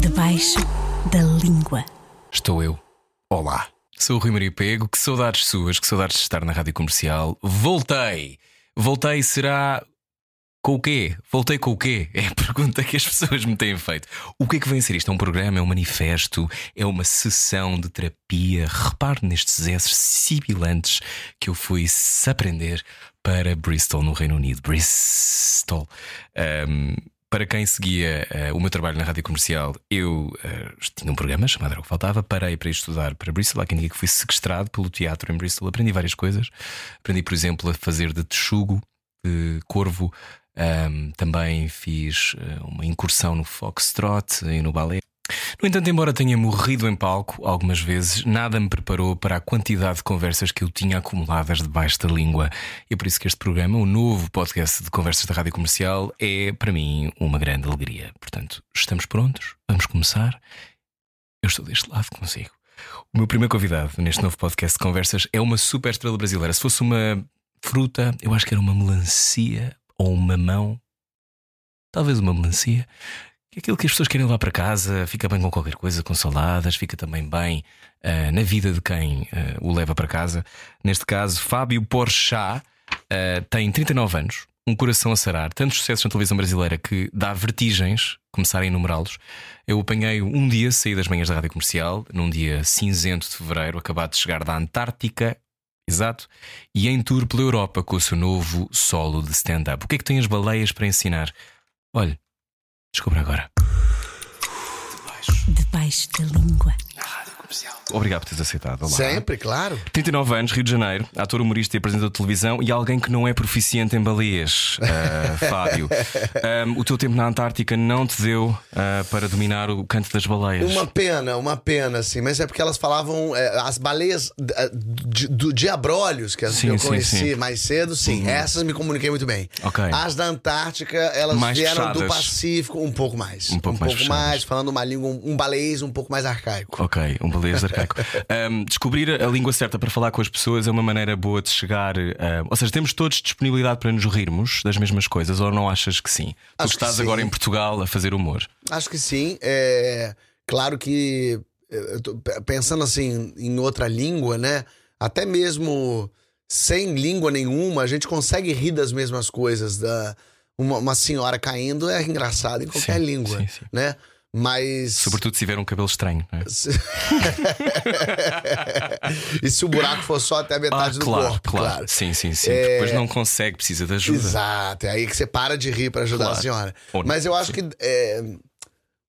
Debaixo da língua. Estou eu. Olá. Sou o Rui Maria Pego. Que saudades suas, que saudades de estar na rádio comercial. Voltei. Voltei, será. Com o quê? Voltei com o quê? É a pergunta que as pessoas me têm feito. O que é que vem a ser isto? É um programa? É um manifesto? É uma sessão de terapia? Repare nestes esses sibilantes que eu fui aprender para Bristol, no Reino Unido. Bristol. Um, para quem seguia uh, o meu trabalho na rádio comercial, eu uh, tinha um programa chamado Era o que Faltava. Parei para estudar para Bristol. Há quem diga que fui sequestrado pelo teatro em Bristol. Aprendi várias coisas. Aprendi, por exemplo, a fazer de texugo, de corvo. Um, também fiz uh, uma incursão no foxtrot e no balé. No entanto, embora tenha morrido em palco algumas vezes, nada me preparou para a quantidade de conversas que eu tinha acumuladas debaixo da língua. E é por isso que este programa, o novo podcast de conversas da rádio comercial, é para mim uma grande alegria. Portanto, estamos prontos? Vamos começar? Eu estou deste lado consigo. O meu primeiro convidado neste novo podcast de conversas é uma super estrela brasileira. Se fosse uma fruta, eu acho que era uma melancia ou um mamão. Talvez uma melancia que aquilo que as pessoas querem levar para casa fica bem com qualquer coisa, com saladas, fica também bem uh, na vida de quem uh, o leva para casa. Neste caso, Fábio Porchat uh, tem 39 anos, um coração a sarar, tantos sucessos na televisão brasileira que dá vertigens começar a enumerá-los. Eu apanhei um dia, saí das manhãs da rádio comercial, num dia cinzento de fevereiro, acabado de chegar da Antártica. Exato, e em tour pela Europa com o seu novo solo de stand-up. O que é que tem as baleias para ensinar? Olhe, Descubra agora. Debaixo da língua. Obrigado por teres aceitado. Olá. Sempre, claro. 39 anos, Rio de Janeiro, ator, humorista e apresentador de televisão e alguém que não é proficiente em baleias, uh, Fábio. Um, o teu tempo na Antártica não te deu uh, para dominar o canto das baleias. Uma pena, uma pena, assim. Mas é porque elas falavam. é, as baleias eh, de, do Diabrólios, que as Sim, que eu sim, conheci sim. mais cedo, sim. Essas me comuniquei muito bem. Ok. As da Antártica, elas Mais vieram do fechadas. Pacífico um pouco mais. Um pouco mais fechadas. falando uma língua, um, um um pouco mais arcaico. Ok, um arcaico. Um, descobrir a língua certa para falar com as pessoas é uma maneira boa de chegar. um, ou seja, temos todos disponibilidade para nos rirmos das mesmas coisas, ou não achas que sim? tu Acho que estás agora em Portugal a fazer humor. Acho que sim. É claro que pe- pensando assim em outra língua, né? Até mesmo sem língua nenhuma, a gente consegue rir das mesmas coisas. Da uma, uma senhora caindo é engraçado em qualquer Sim, língua, sim, sim. né? Mas Sobretudo se tiver um cabelo estranho, não é? e se o buraco for só até a metade do Ah, claro, corpo, claro, claro. Sim, sim, sim. É- Depois não consegue, precisa de ajuda. Exato, é aí que você para de rir pra ajudar Claro. a senhora. Ou não. Mas eu acho que é,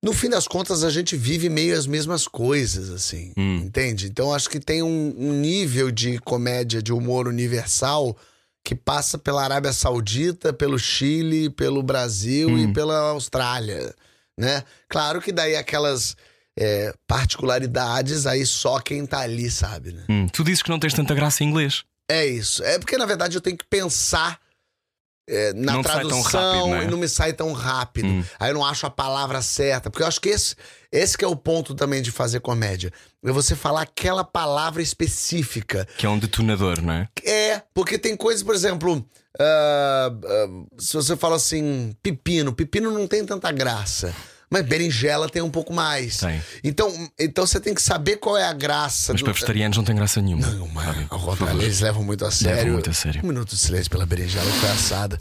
no fim das contas a gente vive meio as mesmas coisas, assim, Hum. entende? Então acho que tem um, um nível de comédia, de humor universal que passa pela Arábia Saudita, pelo Chile, pelo Brasil Hum. e pela Austrália, né? Claro que daí aquelas é, particularidades aí só quem tá ali sabe, né? Hum, tu dizes que não tens tanta graça em inglês. É isso. É porque, na verdade, eu tenho que pensar é, na Não tradução rápido, né? e não me sai tão rápido. Hum. Aí eu não acho a palavra certa. Porque eu acho que esse, esse que é o ponto também de fazer comédia. É você falar aquela palavra específica. Que é um detonador, não é? É, porque tem coisas, por exemplo, ah, ah, se você fala assim, pepino, pepino não tem tanta graça. Mas berinjela tem um pouco mais. Tem. Então, então você tem que saber qual é a graça. Mas do- para vegetarianos não tem graça nenhuma. não, favor. eles levam muito a sério. muito a sério. Um minuto de silêncio pela berinjela que foi assada.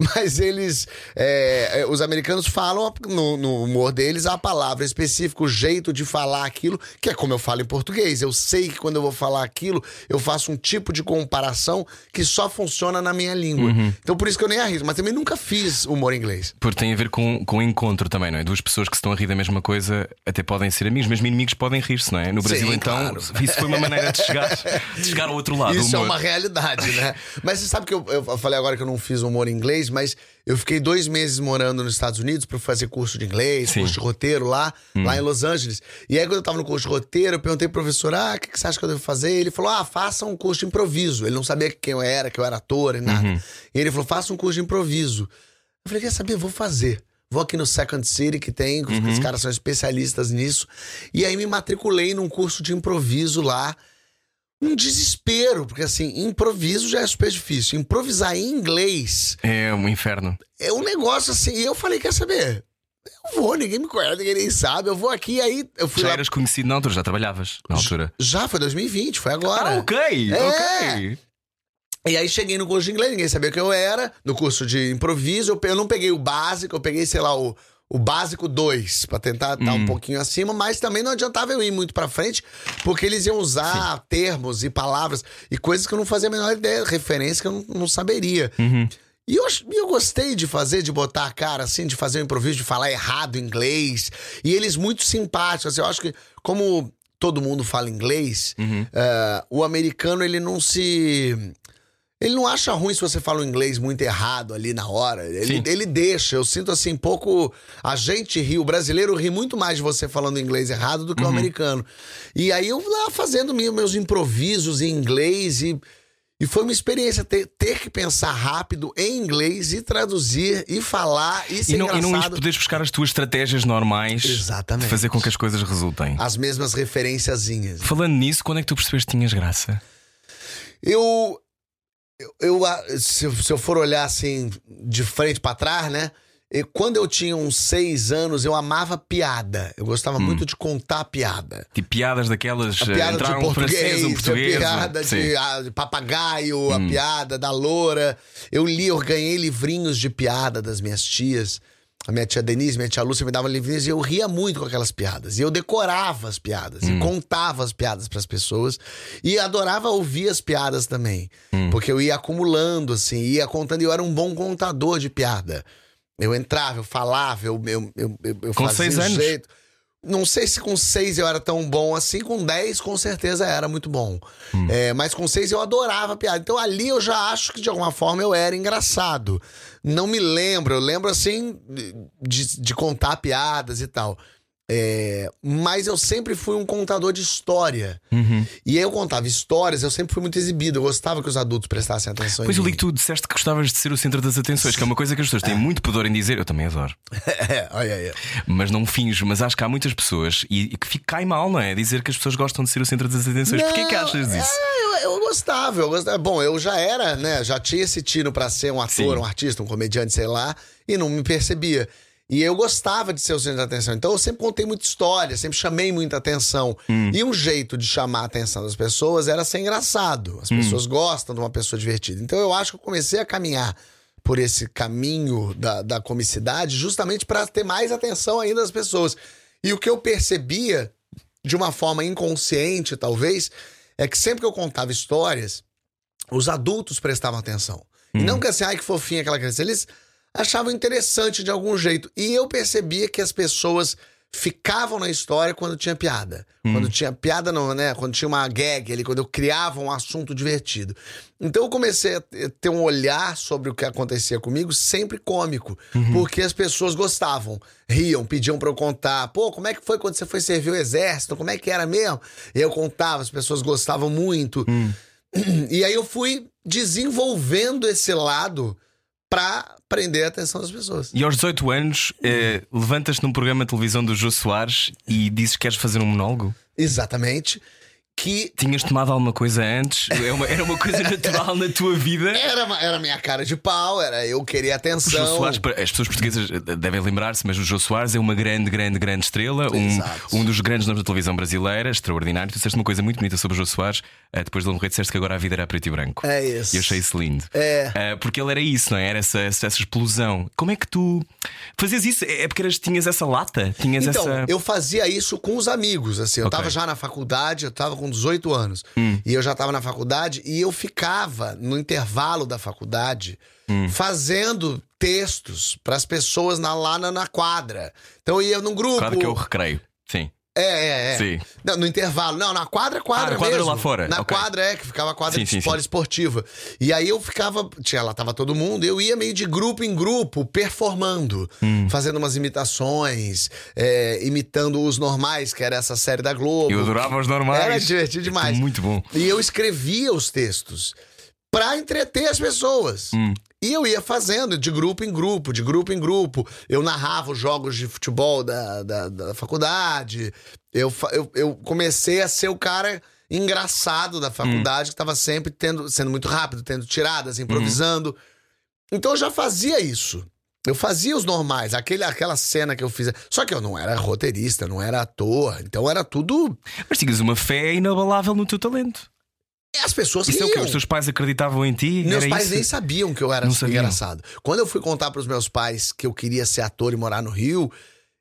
Mas eles. é, é, os americanos falam no, no humor deles a palavra específica, o jeito de falar aquilo, que é como eu falo em português. Eu sei que quando eu vou falar aquilo, eu faço um tipo de comparação que só funciona na minha língua. Uhum. Então por isso que eu nem arrisco. Mas também nunca fiz humor em inglês. Porque tem a ver com, com encontro também, não é? Duas pessoas que estão a rir da mesma coisa até podem ser amigos, mesmo inimigos podem rir-se, não é? No Brasil, Sim, então, claro. isso foi uma maneira de chegar, de chegar ao outro lado. Isso é uma realidade, né? mas você sabe que eu, eu falei agora que eu não fiz humor em inglês, mas eu fiquei dois meses morando nos Estados Unidos para fazer curso de inglês, Sim. Hum. curso de roteiro lá, lá em Los Angeles. E aí, quando eu tava no curso de roteiro, eu perguntei pro professor: ah, o que, que você acha que eu devo fazer? Ele falou: ah, faça um curso de improviso. Ele não sabia quem eu era, que eu era ator e nada. Uhum. E ele falou: faça um curso de improviso. Eu falei: quer saber? Vou fazer. Vou aqui no Second City, que tem, Uhum. os caras são especialistas nisso. E aí me matriculei num curso de improviso lá. Um desespero, porque assim, improviso já é super difícil. Improvisar em inglês É um inferno. é um negócio assim. E eu falei, quer saber? Eu vou, ninguém me conhece, ninguém nem sabe. Eu vou aqui, aí eu fui Já lá. eras conhecido na altura, já trabalhava na altura. Já foi 2020, foi agora. Ah, ok, É. ok. E aí cheguei no curso de inglês, ninguém sabia quem eu era. No curso de improviso, eu, eu não peguei o básico, eu peguei, sei lá, o, o básico 2, pra tentar estar um pouquinho acima, mas também não adiantava eu ir muito pra frente, porque eles iam usar termos e palavras e coisas que eu não fazia a menor ideia, referência que eu não, não saberia. E eu, eu gostei de fazer, de botar a cara assim, de fazer o improviso, de falar errado inglês. E eles muito simpáticos. assim, eu acho que, como todo mundo fala inglês, eh, o americano ele não se. Ele não acha ruim se você fala o inglês muito errado ali na hora. Ele, ele deixa. Eu sinto assim, pouco. A gente ri, o brasileiro ri muito mais de você falando inglês errado do que o americano. E aí eu lá fazendo meu- meus improvisos em inglês e. E foi uma experiência ter, ter que pensar rápido em inglês e traduzir e falar e ser E não, e não engraçado. poderes buscar as tuas estratégias normais Exatamente. de fazer com que as coisas resultem. As mesmas referenciazinhas. Falando nisso, quando é que tu percebeste que tinhas graça? Eu. Eu, se, eu- se eu for olhar assim, de frente pra trás, né? eu- quando eu tinha uns seis anos, eu amava piada. Eu gostava muito de contar piada. Tipo, piadas daquelas. A eh, piada entraram de um francês, português, um a português. piada sim. Hum. de, ah, de papagaio, a piada da loura. Eu li, eu ganhei livrinhos de piada das minhas tias. A minha tia Denise, minha tia Lúcia me dava livrinhos e eu ria muito com aquelas piadas. E eu decorava as piadas Hum. e contava as piadas pras pessoas. E adorava ouvir as piadas também. Hum. Porque eu ia acumulando, assim, ia contando. E eu era um bom contador de piada. Eu entrava, eu falava, eu, eu, eu, eu, Com fazia seis anos? jeito. Não sei se com seis eu era tão bom assim, com dez com certeza era muito bom. É, mas com seis eu adorava piada. Então ali eu já acho que de alguma forma eu era engraçado. Não me lembro, eu lembro assim de, de contar piadas e tal. É, mas eu sempre fui um contador de história. Uhum. E eu contava histórias, eu sempre fui muito exibido. Eu gostava que os adultos prestassem atenção Pois eu li que tu disseste que gostavas de ser o centro das atenções, que é uma coisa que as pessoas têm muito pudor em dizer. Eu também adoro. É. Mas não finjo, mas acho que há muitas pessoas e, e que fica cai mal, não é? Dizer que as pessoas gostam de ser o centro das atenções. Porquê que achas disso? é, eu, eu gostava, eu gostava. Bom, eu já era, né? Já tinha esse tiro pra ser um ator, Sim. um artista, um comediante, sei lá, e não me percebia. E eu gostava de ser o centro da atenção. Então eu sempre contei muita história, sempre chamei muita atenção. Hum. E um jeito de chamar a atenção das pessoas era ser engraçado. As pessoas gostam de uma pessoa divertida. Então eu acho que eu comecei a caminhar por esse caminho da, da comicidade justamente para ter mais atenção ainda das pessoas. E o que eu percebia de uma forma inconsciente, talvez, é que sempre que eu contava histórias, os adultos prestavam atenção. E não que assim, ai que fofinha aquela criança. Eles achavam interessante de algum jeito. E eu percebia que as pessoas ficavam na história quando tinha piada. Quando tinha piada, não, né? Quando tinha uma gag ali, quando eu criava um assunto divertido. Então eu comecei a te- ter um olhar sobre o que acontecia comigo sempre cômico. Porque as pessoas gostavam, riam, pediam pra eu contar. Pô, como é que foi quando você foi servir o exército? Como é que era mesmo? E eu contava, as pessoas gostavam muito. E aí eu fui desenvolvendo esse lado pra prender a atenção das pessoas. E aos 18 anos, eh, levantas-te num programa de televisão do Jô Soares e dizes que queres fazer um monólogo? Exatamente. Que Tinhas tomado alguma coisa antes? É uma- era uma coisa natural na tua vida? era, era minha cara de pau, era eu queria O atenção. Soares, as pessoas portuguesas eh, devem lembrar-se, mas o Jô Soares é uma grande, grande, grande estrela, um, Exato. um dos grandes nomes da televisão brasileira, extraordinário. Tu disseste uma coisa muito bonita sobre o Jô Soares, eh, depois de ele morrer, disseste que agora a vida era preto e branco. É isso. E eu achei isso lindo. É. Eh, porque ele era isso, não é? Era essa, essa, explosão. Como é que tu fazias isso? É porque eras- tinhas essa lata? Tinhas Então, essa. eu fazia isso com os amigos, assim. Eu Ok. tava já na faculdade, eu tava com 18 anos. Hum. E eu já tava na faculdade e eu ficava no intervalo da faculdade Hum. fazendo textos pras pessoas na, lá na, na quadra. Então eu ia num grupo. Claro que o recreio. Sim. É, é, é. Sim. Não, no intervalo. Não, na quadra, quadra Ah, na quadra mesmo. lá fora, Na ok. quadra, é, que ficava a quadra Sim, sim, sim. poliesportiva. E aí eu ficava. Tinha, lá tava todo mundo, eu ia meio de grupo em grupo, performando, Hum. fazendo umas imitações, é, imitando os normais, que era essa série da Globo. Eu adorava os normais. Era divertido demais. Muito bom. E eu escrevia os textos pra entreter as pessoas. Hum. E eu ia fazendo de grupo em grupo, de grupo em grupo. Eu narrava os jogos de futebol da, da, da faculdade. Eu, eu, eu comecei a ser o cara engraçado da faculdade, que tava sempre tendo, sendo muito rápido, tendo tiradas, improvisando. Então eu já fazia isso. Eu fazia os normais, aquele, aquela cena que eu fiz. Só que eu não era roteirista, não era ator. Então era tudo. Mas tinhas uma fé inabalável no teu talento. As pessoas Isso é riam. Os teus pais acreditavam em ti? Meus Era pais isso? nem sabiam que eu era engraçado. Quando eu fui contar pros meus pais que eu queria ser ator e morar no Rio,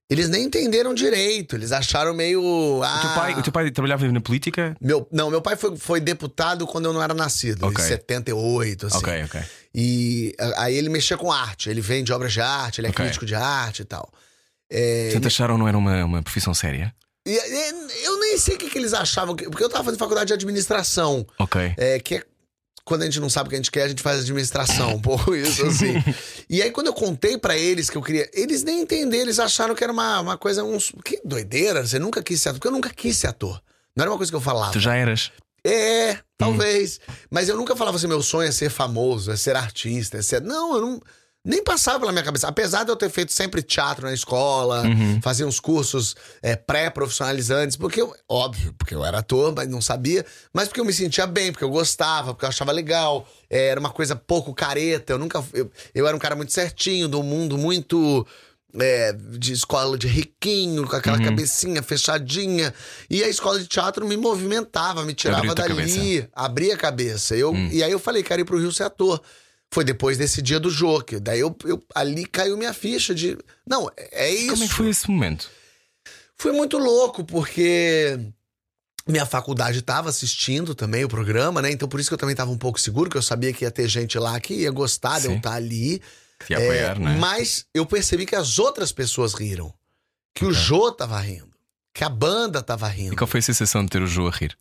eles nem entenderam direito. Eles acharam meio. Ah, O teu, pai, o teu pai trabalhava na política? Meu, não, meu pai foi, foi deputado quando eu não era nascido, Ok. em 78, assim. Ok, ok. E aí ele mexia com arte, ele vende obras de arte, ele é Ok. crítico de arte e tal. É, Portanto, acharam não era uma, uma profissão séria? E- e- eu nem sei o que, que eles achavam, que- porque eu tava fazendo faculdade de administração, Ok. é, que é quando a gente não sabe o que a gente quer, a gente faz administração, um pouco isso assim. E aí quando eu contei pra eles que eu queria, eles nem entenderam, eles acharam que era uma, uma coisa, uns, que doideira, você nunca quis ser ator, porque eu nunca quis ser ator. Não era uma coisa que eu falava. Tu já eras. É, talvez. Mas eu nunca falava assim, meu sonho é ser famoso, é ser artista, é ser. Não, eu não. Nem passava pela minha cabeça. Apesar de eu ter feito sempre teatro na escola, fazia uns cursos é, pré-profissionalizantes, porque eu, óbvio, porque eu era ator, mas não sabia, mas porque eu me sentia bem, porque eu gostava, porque eu achava legal. É, era uma coisa pouco careta. Eu nunca. Eu, eu era um cara muito certinho, do mundo muito. é, de escola de riquinho, com aquela cabecinha fechadinha. E a escola de teatro me movimentava, me tirava dali, abria a cabeça. Eu, E aí eu falei, quero ir pro Rio ser ator. Foi depois desse dia do jogo. Daí eu, eu- ali caiu minha ficha de. Não, é isso. Como é que foi esse momento? Foi muito louco, porque minha faculdade estava assistindo também o programa, né? Então por isso que eu também estava um pouco seguro, que eu sabia que ia ter gente lá que ia gostar de eu estar ali. Que te ia apoiar, É, não é? Mas eu percebi que as outras pessoas riram. Que o Jô tava rindo. Que a banda tava rindo. E qual foi a sensação de ter o João a rir?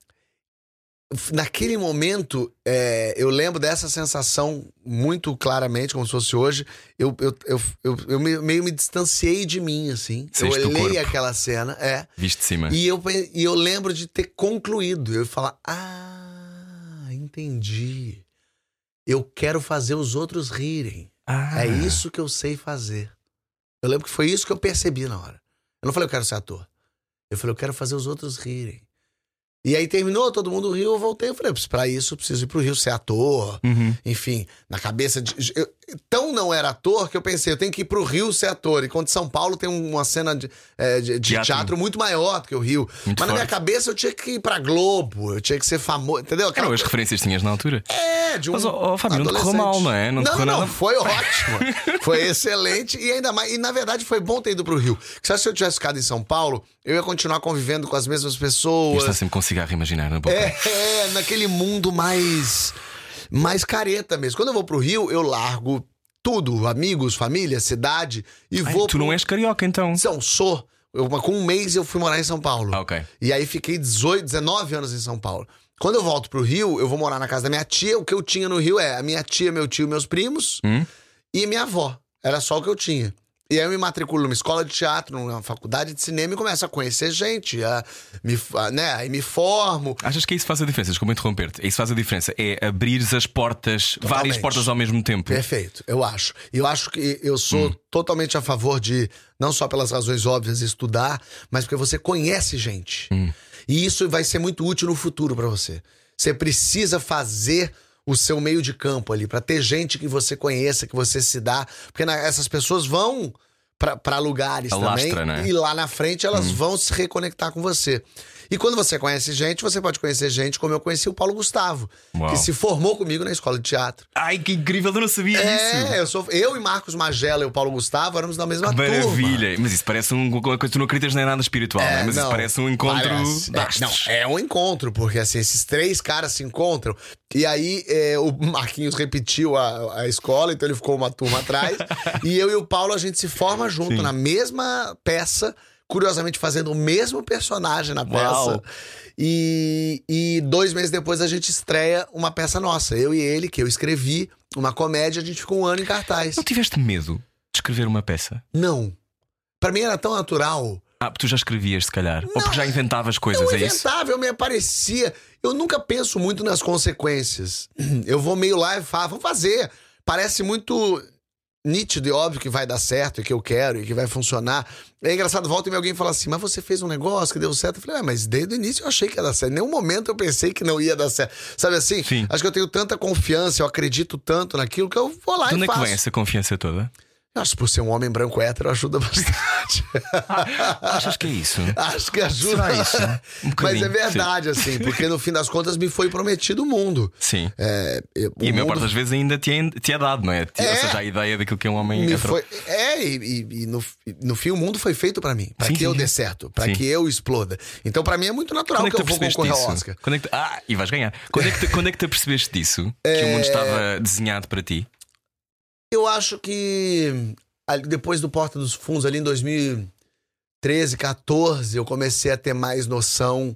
Naquele momento, é, eu lembro dessa sensação muito claramente, como se fosse hoje. Eu, eu, eu, eu, eu me- meio me distanciei de mim, assim. Do eu olhei corpo. aquela cena, é. Viste de cima? E eu, e eu lembro de ter concluído. Eu falar: Ah, entendi. Eu quero fazer os outros rirem. Ah, É isso que eu sei fazer. Eu lembro que foi isso que eu percebi na hora. Eu não falei, eu quero ser ator. Eu falei, eu quero fazer os outros rirem. E aí terminou, todo mundo riu, eu voltei. Eu falei, pra isso eu preciso ir pro Rio ser ator. Uhum. Enfim, na cabeça de. Eu, tão não era ator que eu pensei, eu tenho que ir pro Rio ser ator. Enquanto São Paulo tem uma cena de, é, de- de Teatro. teatro. muito maior do que o Rio. Muito Mas na minha forte. cabeça eu tinha que ir pra Globo, eu tinha que ser famoso. Entendeu? Aquela Eram as referências que tinhas na altura? é, de um. Mas, ó, Fábio, não correu mal, não é? Não Não, não, nada- foi ótimo. foi excelente e ainda mais. E na verdade foi bom ter ido pro Rio. Porque se eu tivesse ficado em São Paulo, eu ia continuar convivendo com as mesmas E pessoas. está sempre com cigarro imaginar na boca. É, é, naquele mundo mais. Mais careta mesmo. Quando eu vou pro Rio, eu largo tudo: amigos, família, cidade, e Ai, vou. tu não és carioca então. Não, sou. Eu, com um mês eu fui morar em São Paulo. Ah, ok. E aí fiquei 18, 19 anos em São Paulo. Quando eu volto pro Rio, eu vou morar na casa da minha tia. O que eu tinha no Rio é a minha tia, meu tio, meus primos Hum? e minha avó. Era só o que eu tinha. E aí eu me matriculo numa escola de teatro, numa faculdade de cinema e começo a conhecer gente, a me, a, né? Aí me formo. Achas que isso faz a diferença? Desculpa interromper-te. Isso faz a diferença. É abrires as portas, várias Totalmente. portas ao mesmo tempo. Perfeito, eu acho. E eu acho que eu sou Hum. totalmente a favor de, não só pelas razões óbvias, estudar, mas porque você conhece gente. Hum. E isso vai ser muito útil no futuro pra você. Você precisa fazer o seu meio de campo ali, pra ter gente que você conheça, que você se dá. Porque na- essas pessoas vão pra- pra lugares Alastra, também. né? E lá na frente elas vão se reconectar com você. E quando você conhece gente, você pode conhecer gente como eu conheci o Paulo Gustavo, Uau. que se formou comigo na escola de teatro. Ai, que incrível, eu não sabia É, disso. eu, sou, eu e Marcos Magela e o Paulo Gustavo éramos da mesma Que turma. Maravilha. Mas isso parece um- uma coisa. Tu não acreditas nem nada espiritual, né? Mas isso não, parece um encontro parece. É, não, é um encontro, porque assim, esses três caras se encontram. E aí é, o Marquinhos repetiu a, a escola, então ele ficou uma turma atrás. e eu e o Paulo, a gente se forma junto Sim. na mesma peça, curiosamente fazendo o mesmo personagem na peça. Uau. E, e dois meses depois a gente estreia uma peça nossa, eu e ele, que eu escrevi, uma comédia, a gente ficou um ano em cartaz. Não tiveste medo de escrever uma peça? Não. Pra mim era tão natural. Ah, porque tu já escrevias, se calhar. Ou porque já inventavas coisas, eu é isso? inventava, eu me aparecia. Eu nunca penso muito nas consequências. Eu vou meio lá e falo, vamos fazer. Parece muito nítido e óbvio que vai dar certo e que eu quero e que vai funcionar. É engraçado, volta e alguém fala assim: Mas você fez um negócio que deu certo? Eu falei: É, mas desde o início eu achei que ia dar certo. Em nenhum momento eu pensei que não ia dar certo. Sabe assim? Sim. Acho que eu tenho tanta confiança, eu acredito tanto naquilo que eu vou lá De onde e é que faço. vem essa confiança toda? Acho que por ser um homem branco hétero ajuda bastante. Achas que é isso? Acho que ajuda. Será isso? Um Mas é verdade, assim, porque no fim das contas me foi prometido o mundo. Sim. É, eu- E a o maior mundo parte das vezes ainda te é, te é dado, não é? É. Ou seja, a ideia daquilo que é um homem me hetero. foi. É, e, e- no, no fim o mundo foi feito pra mim, Sim, que sim, eu sim. dê certo, Sim. que eu exploda. Então pra mim é muito natural Quando é que que eu vou concorrer disso? ao Oscar. Quando é que tu- Ah, e vais ganhar. Quando é que tu, quando é que tu percebeste disso? Que o mundo estava desenhado para ti? Eu acho que depois do Porta dos Fundos, ali em 2013, 14, eu comecei a ter mais noção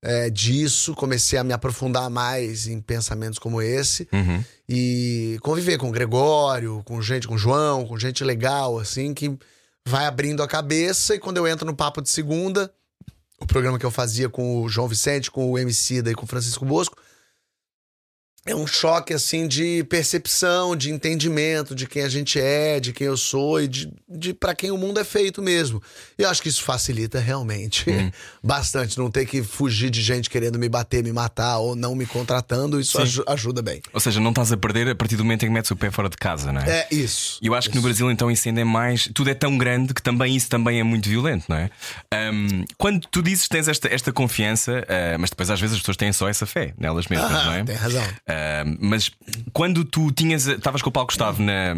é, disso, comecei a me aprofundar mais em pensamentos como esse Uhum. e conviver com o Gregório, com gente, com o João, com gente legal, assim, que vai abrindo a cabeça. E quando eu entro no Papo de Segunda, o programa que eu fazia com o João Vicente, com o MC e com o Francisco Bosco, é um choque, assim, de percepção, de entendimento de quem a gente é, de quem eu sou e de, de para quem o mundo é feito mesmo. E eu acho que isso facilita realmente bastante. Não ter que fugir de gente querendo me bater, me matar ou não me contratando, isso aju- ajuda bem. Ou seja, não estás a perder a partir do momento em que metes o pé fora de casa, não é? É isso. E eu acho que no Brasil então isso ainda é mais. Tudo é tão grande que também isso também é muito violento, não é? Ahm, quando tu dizes que tens esta, esta confiança, ah, mas depois às vezes as pessoas têm só essa fé nelas mesmas, Ah, não é? tem razão. Mas quando tu tinhas, estavas com o Paulo Gustavo na,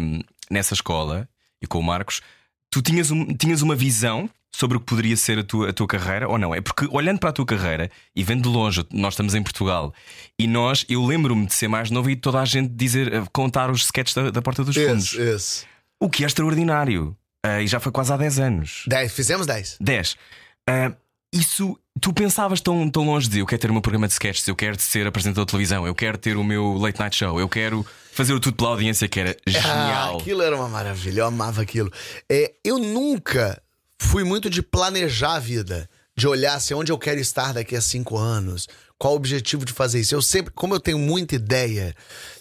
nessa escola e com o Marcos, tu tinhas, um- tinhas uma visão sobre o que poderia ser a tua, a tua carreira ou não? É porque olhando para a tua carreira e vendo de longe, nós estamos em Portugal e nós, eu lembro-me de ser mais novo e toda a gente dizer, eh, contar os sketches da, da Porta dos Fundos. Isso, isso. O que é extraordinário. Ah, e já foi quase há 10 anos. Dez, fizemos 10. 10. Ah, isso, tu pensavas tão, tão longe de eu quero ter o meu programa de sketches, eu quero ser apresentador de televisão, eu quero ter o meu late night show, eu quero fazer o tudo pela audiência, que era Ah, genial. aquilo era uma maravilha, eu amava aquilo. É, eu nunca fui muito de planejar a vida, de olhar assim, onde eu quero estar daqui a cinco anos, qual o objetivo de fazer isso. Eu sempre, como eu tenho muita ideia,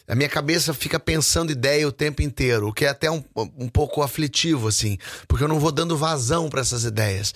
a minha cabeça fica pensando ideia o tempo inteiro, o que é até um, um pouco aflitivo, assim, porque eu não vou dando vazão para essas ideias.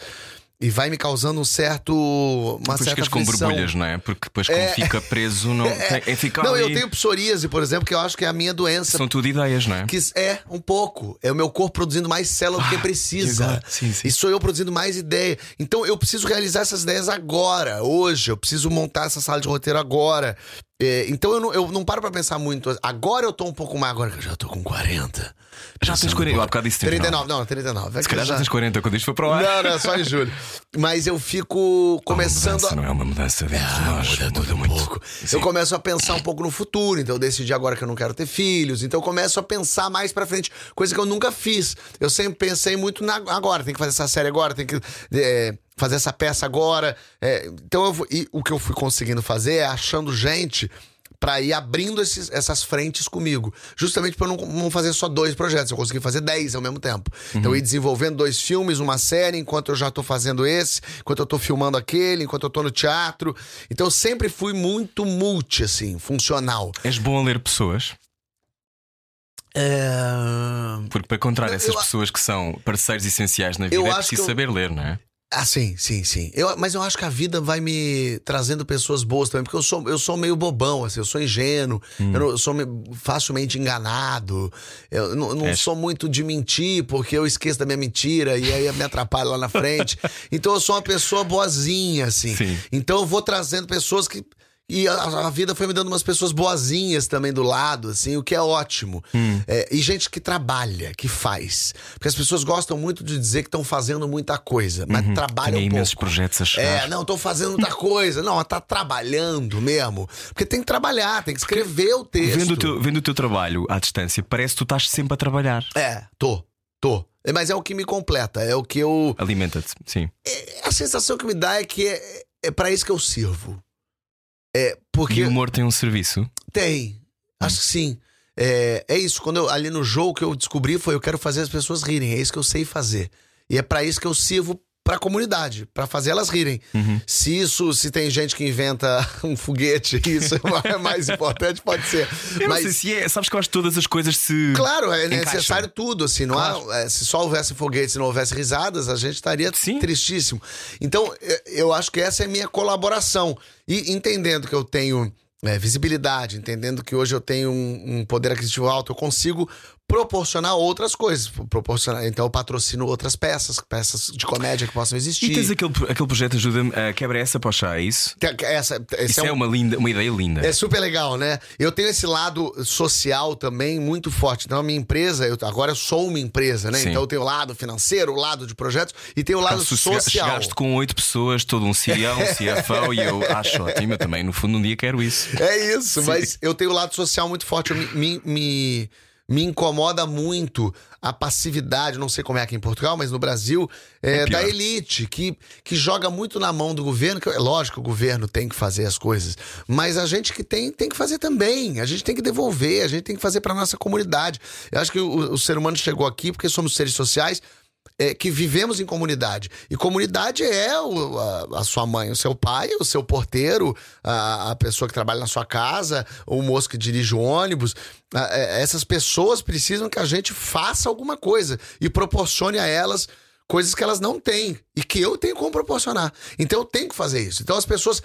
E vai me causando um certo. Uma Depois certa com borbulhas, não é? Porque depois, como fica preso, não tem, é ficar Não, ali. eu tenho psoríase, por exemplo, que eu acho que é a minha doença São tudo ideias, não é? que é um pouco. É o meu corpo produzindo mais célula do que precisa. agora? Sim, sim. E sou eu produzindo mais ideia. Então eu preciso realizar essas ideias agora, hoje. Eu preciso montar essa sala de roteiro agora. É, então eu não, eu não paro pra pensar muito. Agora eu tô um pouco mais. Agora que eu já tô com 40. Já tens Pensando 40. um Eu há pouco. bocado disse 39. Não, 39. É Se calhar já tens 40 quando isto foi para o ar. Não, não, só em julho. Mas eu fico começando Mudança, a. não é uma mudança dentro de nós. Muda tudo um pouco. Eu começo a pensar um pouco no futuro. Então, eu decidi agora que eu não quero ter filhos. Então, eu começo a pensar mais pra frente. Coisa que eu nunca fiz. Eu sempre pensei muito na agora. Tem que fazer essa série agora. Tem que é, fazer essa peça agora. É, então, eu, e o que eu fui conseguindo fazer é achando gente pra ir abrindo esses- essas frentes comigo. Justamente pra eu não, não fazer só dois projetos. Eu consegui fazer dez ao mesmo tempo. Então, eu ir desenvolvendo dois filmes, uma série, enquanto eu já tô fazendo esse, enquanto eu tô filmando aquele, enquanto eu tô no teatro. Então, eu sempre fui muito multi, assim, funcional. És bom a ler pessoas, É... porque para encontrar essas Eu- pessoas que são parceiros essenciais na vida é preciso saber ler, não é? Ah, sim, sim, sim. Eu, mas eu acho que a vida vai me trazendo pessoas boas também, porque eu sou, eu sou meio bobão, assim, eu sou ingênuo, Hum. eu, não- eu sou me- facilmente enganado, eu não, não És. sou muito de mentir, porque eu esqueço da minha mentira e aí me atrapalho lá na frente. então eu sou uma pessoa boazinha, assim. Sim. Então eu vou trazendo pessoas que. E a, a vida foi me dando umas pessoas boazinhas também do lado, assim, o que é ótimo. Hum. É, e gente que trabalha, que faz. Porque as pessoas gostam muito de dizer que estão fazendo muita coisa, mas trabalham Tem um pouco. projetos a chegar. É, não, tô fazendo muita coisa. Não, tá trabalhando mesmo. Porque tem que trabalhar, tem que escrever o texto. Vendo o, teu, vendo o teu trabalho à distância, parece que tu estás sempre a trabalhar. É, tô, tô. É, Mas é o que me completa, é o que eu. Alimenta-te, sim. A sensação que me dá é que é, é para isso que eu sirvo. É, porque. E o humor tem um serviço. Tem. Acho que sim. É, é isso. Quando eu, ali no jogo que eu descobri foi eu quero fazer as pessoas rirem. É isso que eu sei fazer. E é pra isso que eu sirvo pra comunidade, pra fazer elas rirem. Uhum. Se isso, se tem gente que inventa um foguete, isso é mais importante, pode ser. Eu Mas se é. Sabes que eu acho que todas as coisas se. Claro, é Encaixam. necessário tudo, assim, não Claro. há, é, se só houvesse foguetes e não houvesse risadas, a gente estaria Sim. tristíssimo. Então, eu- acho que essa é a minha colaboração. E entendendo que eu tenho é, visibilidade, entendendo que hoje eu tenho um, um poder aquisitivo alto, eu consigo proporcionar outras coisas. Proporcionar, então eu patrocino outras peças, peças de comédia que possam existir. E tens aquele, aquele projeto Ajuda-me a quebra essa para é isso? Essa, Isso é é, um- uma, linda, uma ideia linda. É super legal, né? Eu tenho esse lado social também muito forte. Então, a minha empresa, eu, agora eu sou uma empresa, né? Sim. Então, eu tenho o lado financeiro, o lado de projetos e tenho o lado Caso chega- social. chegaste com oito pessoas, todo um CEO, um CFO, e eu acho ótimo. Eu também, no fundo, um dia quero isso. É isso, mas eu tenho o lado social muito forte. Eu me, me, me, me incomoda muito a passividade, não sei como é aqui em Portugal, mas no Brasil, é, É da elite, que, que joga muito na mão do governo. Que, é lógico que o governo tem que fazer as coisas, mas a gente que tem, tem que fazer também. A gente tem que devolver, a gente tem que fazer para nossa comunidade. Eu acho que o, o ser humano chegou aqui porque somos seres sociais. É, que vivemos em comunidade. E comunidade é o- a, a sua mãe, o seu pai, o seu porteiro, a, a pessoa que trabalha na sua casa, o moço que dirige o ônibus. A- é, essas pessoas precisam que a gente faça alguma coisa e proporcione a elas coisas que elas não têm e que eu tenho como proporcionar. Então eu tenho que fazer isso. Então as pessoas.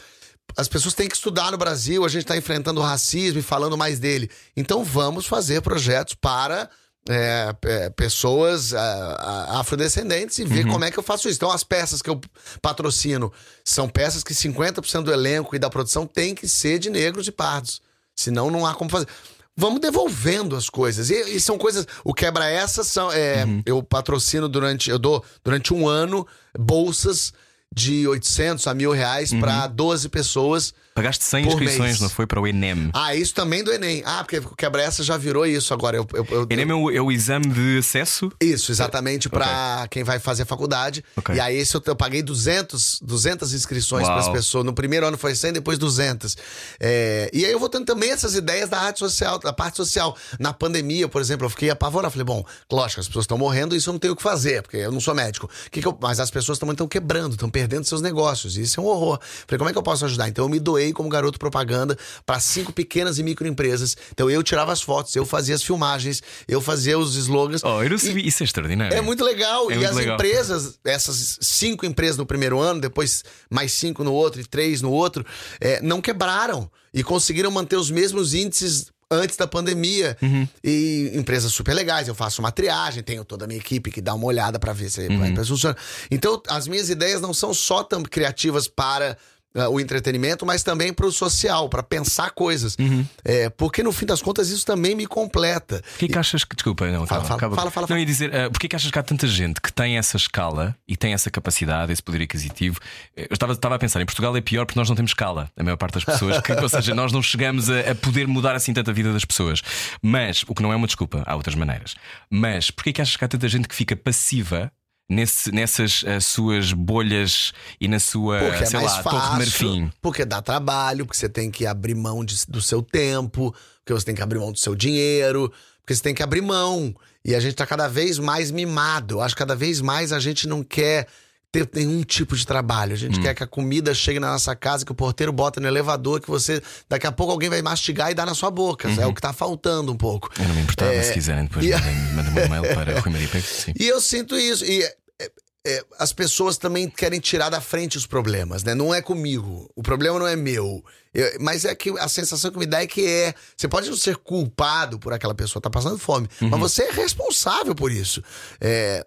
As pessoas têm que estudar no Brasil, a gente está enfrentando o racismo e falando mais dele. Então vamos fazer projetos para é, é, pessoas ah, ah, afrodescendentes e ver como é que eu faço isso. Então, as peças que eu patrocino são peças que 50% do elenco e da produção tem que ser de negros e pardos. Senão, não há como fazer. Vamos devolvendo as coisas. E, e são coisas. O quebra-essas são. é, Eu patrocino durante. Eu dou durante um ano bolsas de 800 a mil reais para 12 pessoas. Pagaste 100 Por inscrições, mês. não foi? Para o Enem. Ah, isso também do Enem. Ah, porque o quebra-essa já virou isso agora. Eu, eu, eu- Enem é o, é o exame de acesso? Isso, exatamente, pra quem vai fazer faculdade. Ok. E aí, esse eu, eu paguei 200, 200 inscrições para as pessoas. No primeiro ano foi 100, depois 200. É, e aí, eu vou tendo também essas ideias da arte social, da parte social. Na pandemia, por exemplo, eu fiquei apavorado. Falei, bom, lógico, as pessoas estão morrendo, isso eu não tenho o que fazer, porque eu não sou médico. Que que mas as pessoas também estão quebrando, estão perdendo seus negócios. E isso é um horror. Falei, como é que eu posso ajudar? Então, eu me doei como garoto propaganda para cinco pequenas e microempresas. Então, eu tirava as fotos, eu fazia as filmagens, eu fazia os slogans. Oh, eu não sabia. Isso é extraordinário. É muito legal. É e muito as legal. empresas, essas cinco empresas no primeiro ano, depois mais cinco no outro e três no outro, é, não quebraram e conseguiram manter os mesmos índices antes da pandemia. Uhum. E empresas super legais. Eu faço uma triagem, tenho toda a minha equipe que dá uma olhada para ver se Uhum. a empresa funciona. Então, as minhas ideias não são só tão criativas para. Ah, o entretenimento, mas também para o social, para pensar coisas. Uhum. É, porque no fim das contas isso também me completa. Porquê que achas que. Desculpa, não, Fala, calma, fala, acaba- fala, fala, Não, ia dizer, uh, porquê que achas que há tanta gente que tem essa escala e tem essa capacidade, esse poder aquisitivo? Eu estava, estava a pensar, em Portugal é pior porque nós não temos escala, a maior parte das pessoas, que, ou seja, nós não chegamos a, a poder mudar assim tanto a vida das pessoas. Mas, o que não é uma desculpa, há outras maneiras. Mas porquê que achas que há tanta gente que fica passiva? Nesse, nessas uh, suas bolhas e na sua, Porque é sei mais lá, torre fácil, marfim. porque dá trabalho, porque você tem que abrir mão de- do seu tempo, porque você tem que abrir mão do seu dinheiro, porque você tem que abrir mão. E a gente tá cada vez mais mimado. Eu acho que cada vez mais a gente não quer ter nenhum tipo de trabalho. A Hum. gente quer que a comida chegue na nossa casa, que o porteiro bota no elevador, que você. Daqui a pouco alguém vai mastigar e dar na sua boca. É o que tá faltando um pouco. Eu não me importava, É, se quiserem, depois e- mandem- um e-mail para Rui Maria Pego. Sim. E eu sinto isso. E é, é, as pessoas também querem tirar da frente os problemas, né? Não é comigo. O problema não é meu. Eu- mas é que a sensação que me dá é que é. Você pode não ser culpado por aquela pessoa estar passando fome, mas você é responsável por isso. É,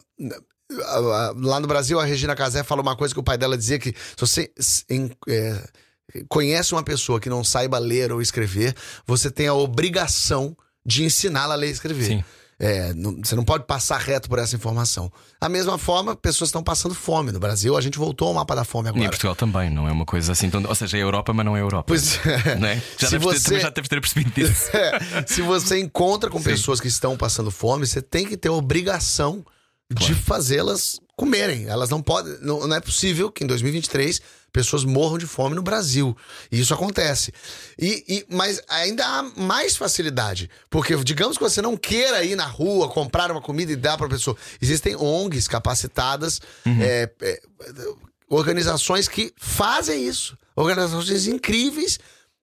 lá no Brasil, a Regina Casé fala uma coisa que o pai dela dizia que se você em- é, conhece uma pessoa que não saiba ler ou escrever, você tem a obrigação de ensiná-la a ler e escrever. Sim. É, não- você não pode passar reto por essa informação. Da mesma forma, pessoas estão passando fome. No Brasil, a gente voltou ao mapa da fome E em agora. Portugal também, não é uma coisa assim tão. Ou seja, é Europa, mas não é Europa. Pois é. Não é? Já Se ter, você- também já deves ter percebido disso. É, se você encontra com pessoas que estão passando fome, você tem que ter a obrigação de fazê-las comerem. Elas não podem. Não, não é possível que em 2023 pessoas morram de fome no Brasil. E isso acontece. E, e- mas ainda há mais facilidade. Porque, digamos que você não queira ir na rua, comprar uma comida e dar para a pessoa. Existem ONGs capacitadas, é, é, organizações que fazem isso. Organizações incríveis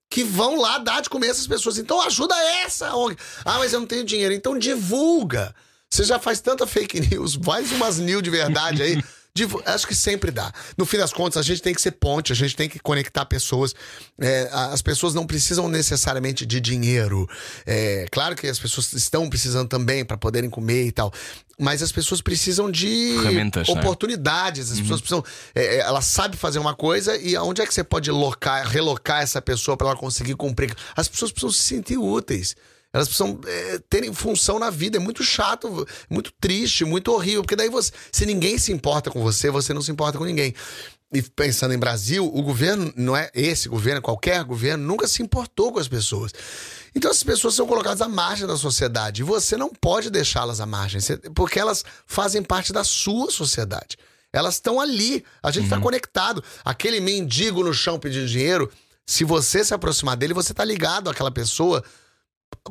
que vão lá dar de comer essas pessoas. Então ajuda essa ONG. Ah, mas eu não tenho dinheiro. Então divulga. Você já faz tanta fake news, faz umas news de verdade aí. Acho que sempre dá. No fim das contas, a gente tem que ser ponte, a gente tem que conectar pessoas. É, as pessoas não precisam necessariamente de dinheiro. É, claro que as pessoas estão precisando também para poderem comer e tal. Mas as pessoas precisam de né? oportunidades. As pessoas precisam. é, é, ela sabe fazer uma coisa e aonde é que você pode locar, relocar essa pessoa para ela conseguir cumprir? As pessoas precisam se sentir úteis. Elas precisam é, terem função na vida. É muito chato, muito triste, muito horrível. Porque daí você. Se ninguém se importa com você, você não se importa com ninguém. E pensando em Brasil, o governo, não é esse governo, qualquer governo, nunca se importou com as pessoas. Então essas pessoas são colocadas à margem da sociedade. E você não pode deixá-las à margem, porque elas fazem parte da sua sociedade. Elas estão ali. A gente está conectado. Aquele mendigo no chão pedindo dinheiro, se você se aproximar dele, você está ligado àquela pessoa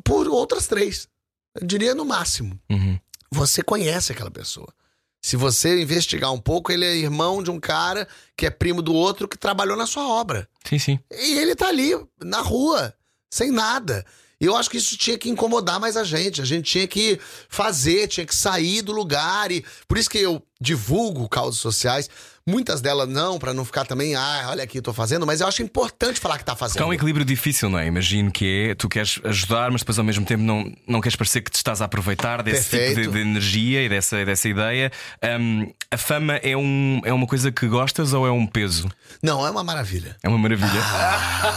por outras três. Eu diria no máximo. Uhum. Você conhece aquela pessoa. Se você investigar um pouco, ele é irmão de um cara que é primo do outro que trabalhou na sua obra. Sim, sim. E ele tá ali, na rua, sem nada. E eu acho que isso tinha que incomodar mais a gente. A gente tinha que fazer, tinha que sair do lugar. E por isso que eu divulgo causas sociais. Muitas delas não, pra não ficar também, ah, olha aqui, tô fazendo, mas eu acho importante falar que tá Porque há fazendo. um equilíbrio difícil, não é? Imagino que é, tu queres ajudar, mas depois ao mesmo tempo não, não queres parecer que te estás a aproveitar desse tipo Perfeito. de, de energia e dessa, dessa ideia. Hum, a fama é, um, é uma coisa que gostas ou é um peso? Não, é uma maravilha. É uma maravilha.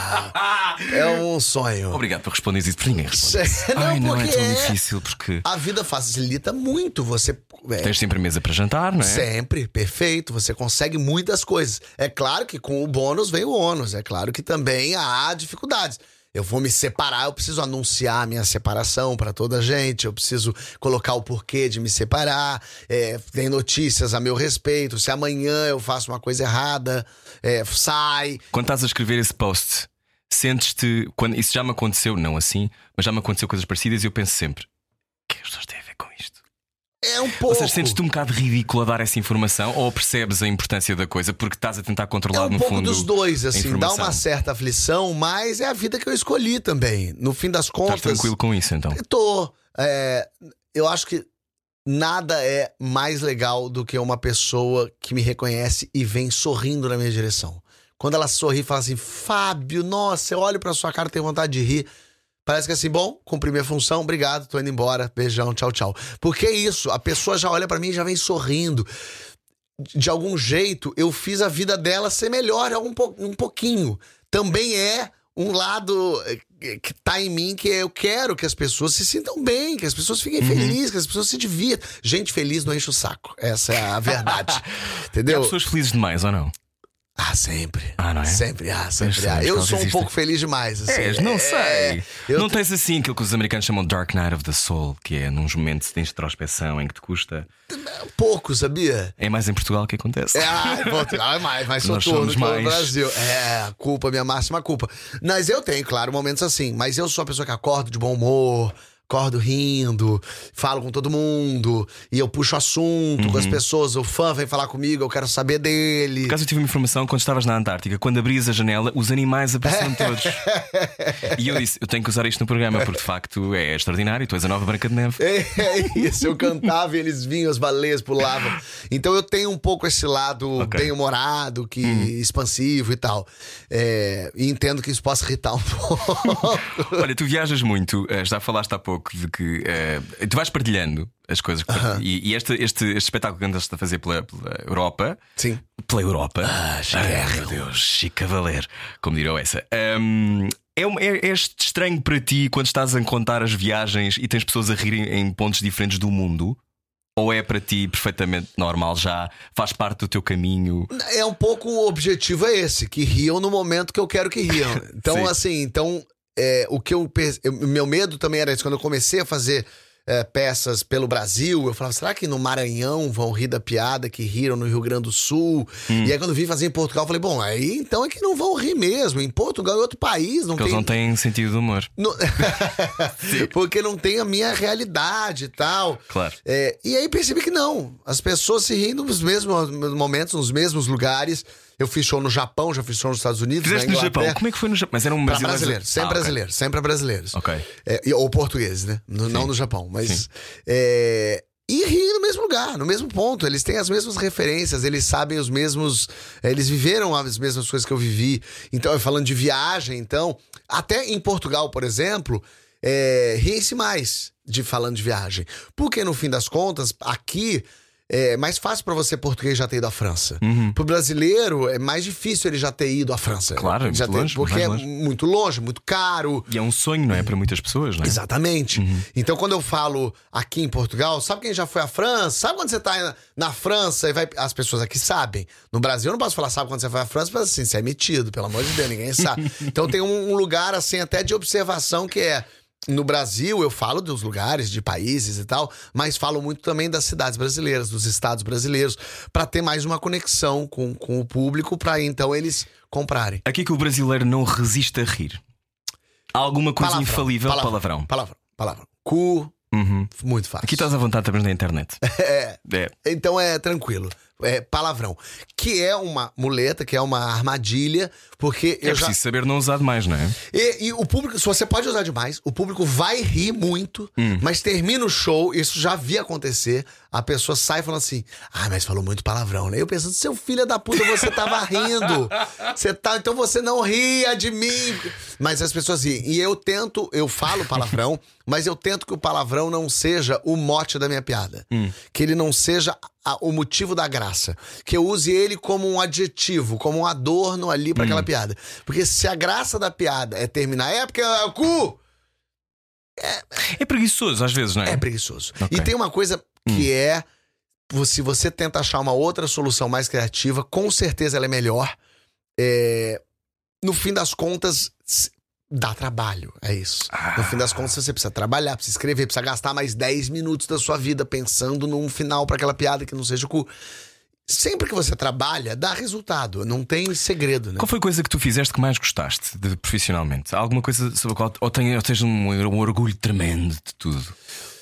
É um sonho. Obrigado por responderes isso, porque ninguém responde. Não, Ai, não é tão é- difícil, porque A vida facilita muito. Você. é, tens sempre mesa para jantar, não é? Sempre, perfeito. Você consegue muitas coisas. É claro que com o bônus vem o ônus. É claro que também há dificuldades. Eu vou me separar, eu preciso anunciar a minha separação para toda a gente, eu preciso colocar o porquê de me separar. É, tem notícias a meu respeito. Se amanhã eu faço uma coisa errada, é, sai. Quando estás a escrever esse post, sentes-te. Quando, isso já me aconteceu, não assim, mas já me aconteceu coisas parecidas e eu penso sempre: o que é que as pessoas têm a ver com isto? É um pouco. Ou seja, sentes-te um bocado ridículo a dar essa informação ou percebes a importância da coisa porque estás a tentar É controlar um no pouco fundo. dos dois, assim, dá uma certa aflição, mas é a vida que eu escolhi também. No fim das contas. Estás tranquilo com isso então? Eu tô. é, eu acho que nada é mais legal do que uma pessoa que me reconhece e vem sorrindo na minha direção. Quando ela sorri e fala assim, Fábio, nossa, eu olho pra sua cara e tenho vontade de rir. Parece que assim, bom, cumpri minha função, obrigado, tô indo embora, beijão, tchau, tchau. Porque é isso, a pessoa já olha pra mim e já vem sorrindo. De algum jeito, eu fiz a vida dela ser melhor algum po- um pouquinho. Também é um lado eh, que tá em mim que eu quero que as pessoas se sintam bem, que as pessoas fiquem Uhum. felizes, que as pessoas se divirtam. Gente feliz não enche o saco. Essa é a verdade. E há Entendeu? pessoas felizes demais ou não? Ah, sempre. Ah, não é? Sempre, ah, sempre. sabes ah. Eu sou um pouco feliz demais. Assim. És, não É, sei. eu não te- tens assim aquilo que os americanos chamam Dark Night of the Soul, que é nos momentos de introspeção em que te custa. pouco, sabia? É mais em Portugal que acontece. É, vou- ai, mais, mais Nós soturno somos que o mais. Brasil. É, culpa, minha máxima culpa. Mas eu tenho, claro, momentos assim. Mas eu sou a pessoa que acordo de bom humor, acordo rindo, falo com todo mundo, e eu puxo assunto Uhum. com as pessoas. O fã vem falar comigo, eu quero saber dele. Por acaso eu tive uma informação quando estavas na Antártica, quando abrias a janela, os animais apareciam todos. e eu disse: eu tenho que usar isto no programa, porque de facto é extraordinário. Tu és a nova Branca de Neve. É, é isso, eu cantava e eles vinham, as baleias pulavam. Então eu tenho um pouco esse lado Ok. bem-humorado, que expansivo e tal. É, e entendo que isso possa irritar um pouco. Olha, tu viajas muito, eh, já falaste há pouco de que eh, tu vais partilhando as coisas que e, e este, este, este espetáculo que andaste a fazer pela, pela Europa, Sim. pela Europa, Ah, Ai, meu Deus, Chico Cavaleiro, como dirão essa. Hum, é, um- é, é estranho para ti quando estás a contar as viagens e tens pessoas a rirem em pontos diferentes do mundo? Ou é para ti perfeitamente normal já? Faz parte do teu caminho? É um pouco o objetivo é esse, que riam no momento que eu quero que riam. Então, Sim. assim, então, é, o que eu, eu- Meu medo também era isso. Quando eu comecei a fazer é, peças pelo Brasil. Eu falava, será que no Maranhão vão rir da piada que riram no Rio Grande do Sul? Hum. E aí, quando eu vim fazer em Portugal, eu falei, bom, aí então é que não vão rir mesmo. Em Portugal é outro país, não Porque tem. eles não têm sentido de humor. Não- Porque não tem a minha realidade e tal. Claro. É, e aí percebi que não. As pessoas se riem nos mesmos momentos, nos mesmos lugares. Eu fiz show no Japão, já fiz show nos Estados Unidos. Fizeste no Japão. Como é que foi no Japão? Mas era um brasileiro. brasileiros, sempre Ah, ok. brasileiros, sempre brasileiros. Ok. É, ou portugueses, né? No- não no Japão, mas. é, e riem no mesmo lugar, no mesmo ponto. Eles têm as mesmas referências, eles sabem os mesmos. é, Eles viveram as mesmas coisas que eu vivi. Então, falando de viagem, então. Até em Portugal, por exemplo, é, riem-se mais de falando de viagem. Porque, no fim das contas, aqui. É mais fácil pra você português já ter ido à França. Pro brasileiro é mais difícil ele já ter ido à França. Uhum. Claro, é já muito ter- longe, porque é longe. muito longe, muito caro. E é um sonho, não é? Para muitas pessoas, não é? Exatamente. Então, quando eu falo aqui em Portugal, sabe quem já foi à França? Sabe quando você tá na, na França e vai. As pessoas aqui sabem. No Brasil, eu não posso falar, sabe quando você foi à França, mas assim, você é metido, pelo amor de Deus, ninguém sabe. então, tem um, um lugar, assim, até de observação que é. No Brasil, eu falo dos lugares, de países e tal, mas falo muito também das cidades brasileiras, dos estados brasileiros, pra ter mais uma conexão com, com o público, pra então eles comprarem. Aqui que o brasileiro não resiste a rir. Há alguma coisa Palavrão, infalível? Palavrão. Palavrão. Palavrão. Cu, Uhum. muito fácil. Aqui estás à vontade também na internet. É. É. Então é tranquilo. É palavrão. Que é uma muleta, que é uma armadilha, porque É eu já. preciso saber não usar demais, não é? E, e o público, se você pode usar demais, o público vai rir muito, mas termina o show, isso já vi acontecer. A pessoa sai falando assim: Ah, mas falou muito palavrão, né? Eu pensando, seu filho da puta, você tava rindo. Você tá, então você não ria de mim. Mas as pessoas riem. E eu tento, eu falo palavrão, mas eu tento que o palavrão não seja o mote da minha piada. Que ele não seja a- o motivo da graça. Que eu use ele como um adjetivo, como um adorno ali pra aquela piada. Porque se a graça da piada é terminar, é porque é o cu. É preguiçoso às vezes, não é? É preguiçoso. Ok. E tem uma coisa que é. Se você tenta achar uma outra solução mais criativa, com certeza ela é melhor. É, no fim das contas, dá trabalho. É isso. No fim das contas, você precisa trabalhar, precisa escrever, precisa gastar mais 10 minutos da sua vida pensando num final pra aquela piada que não seja o cu. Sempre que você trabalha, dá resultado. Não tem segredo, né? Qual foi a coisa que tu fizeste que mais gostaste de, profissionalmente? Alguma coisa sobre a qual ou, ou tens um, um orgulho tremendo de tudo?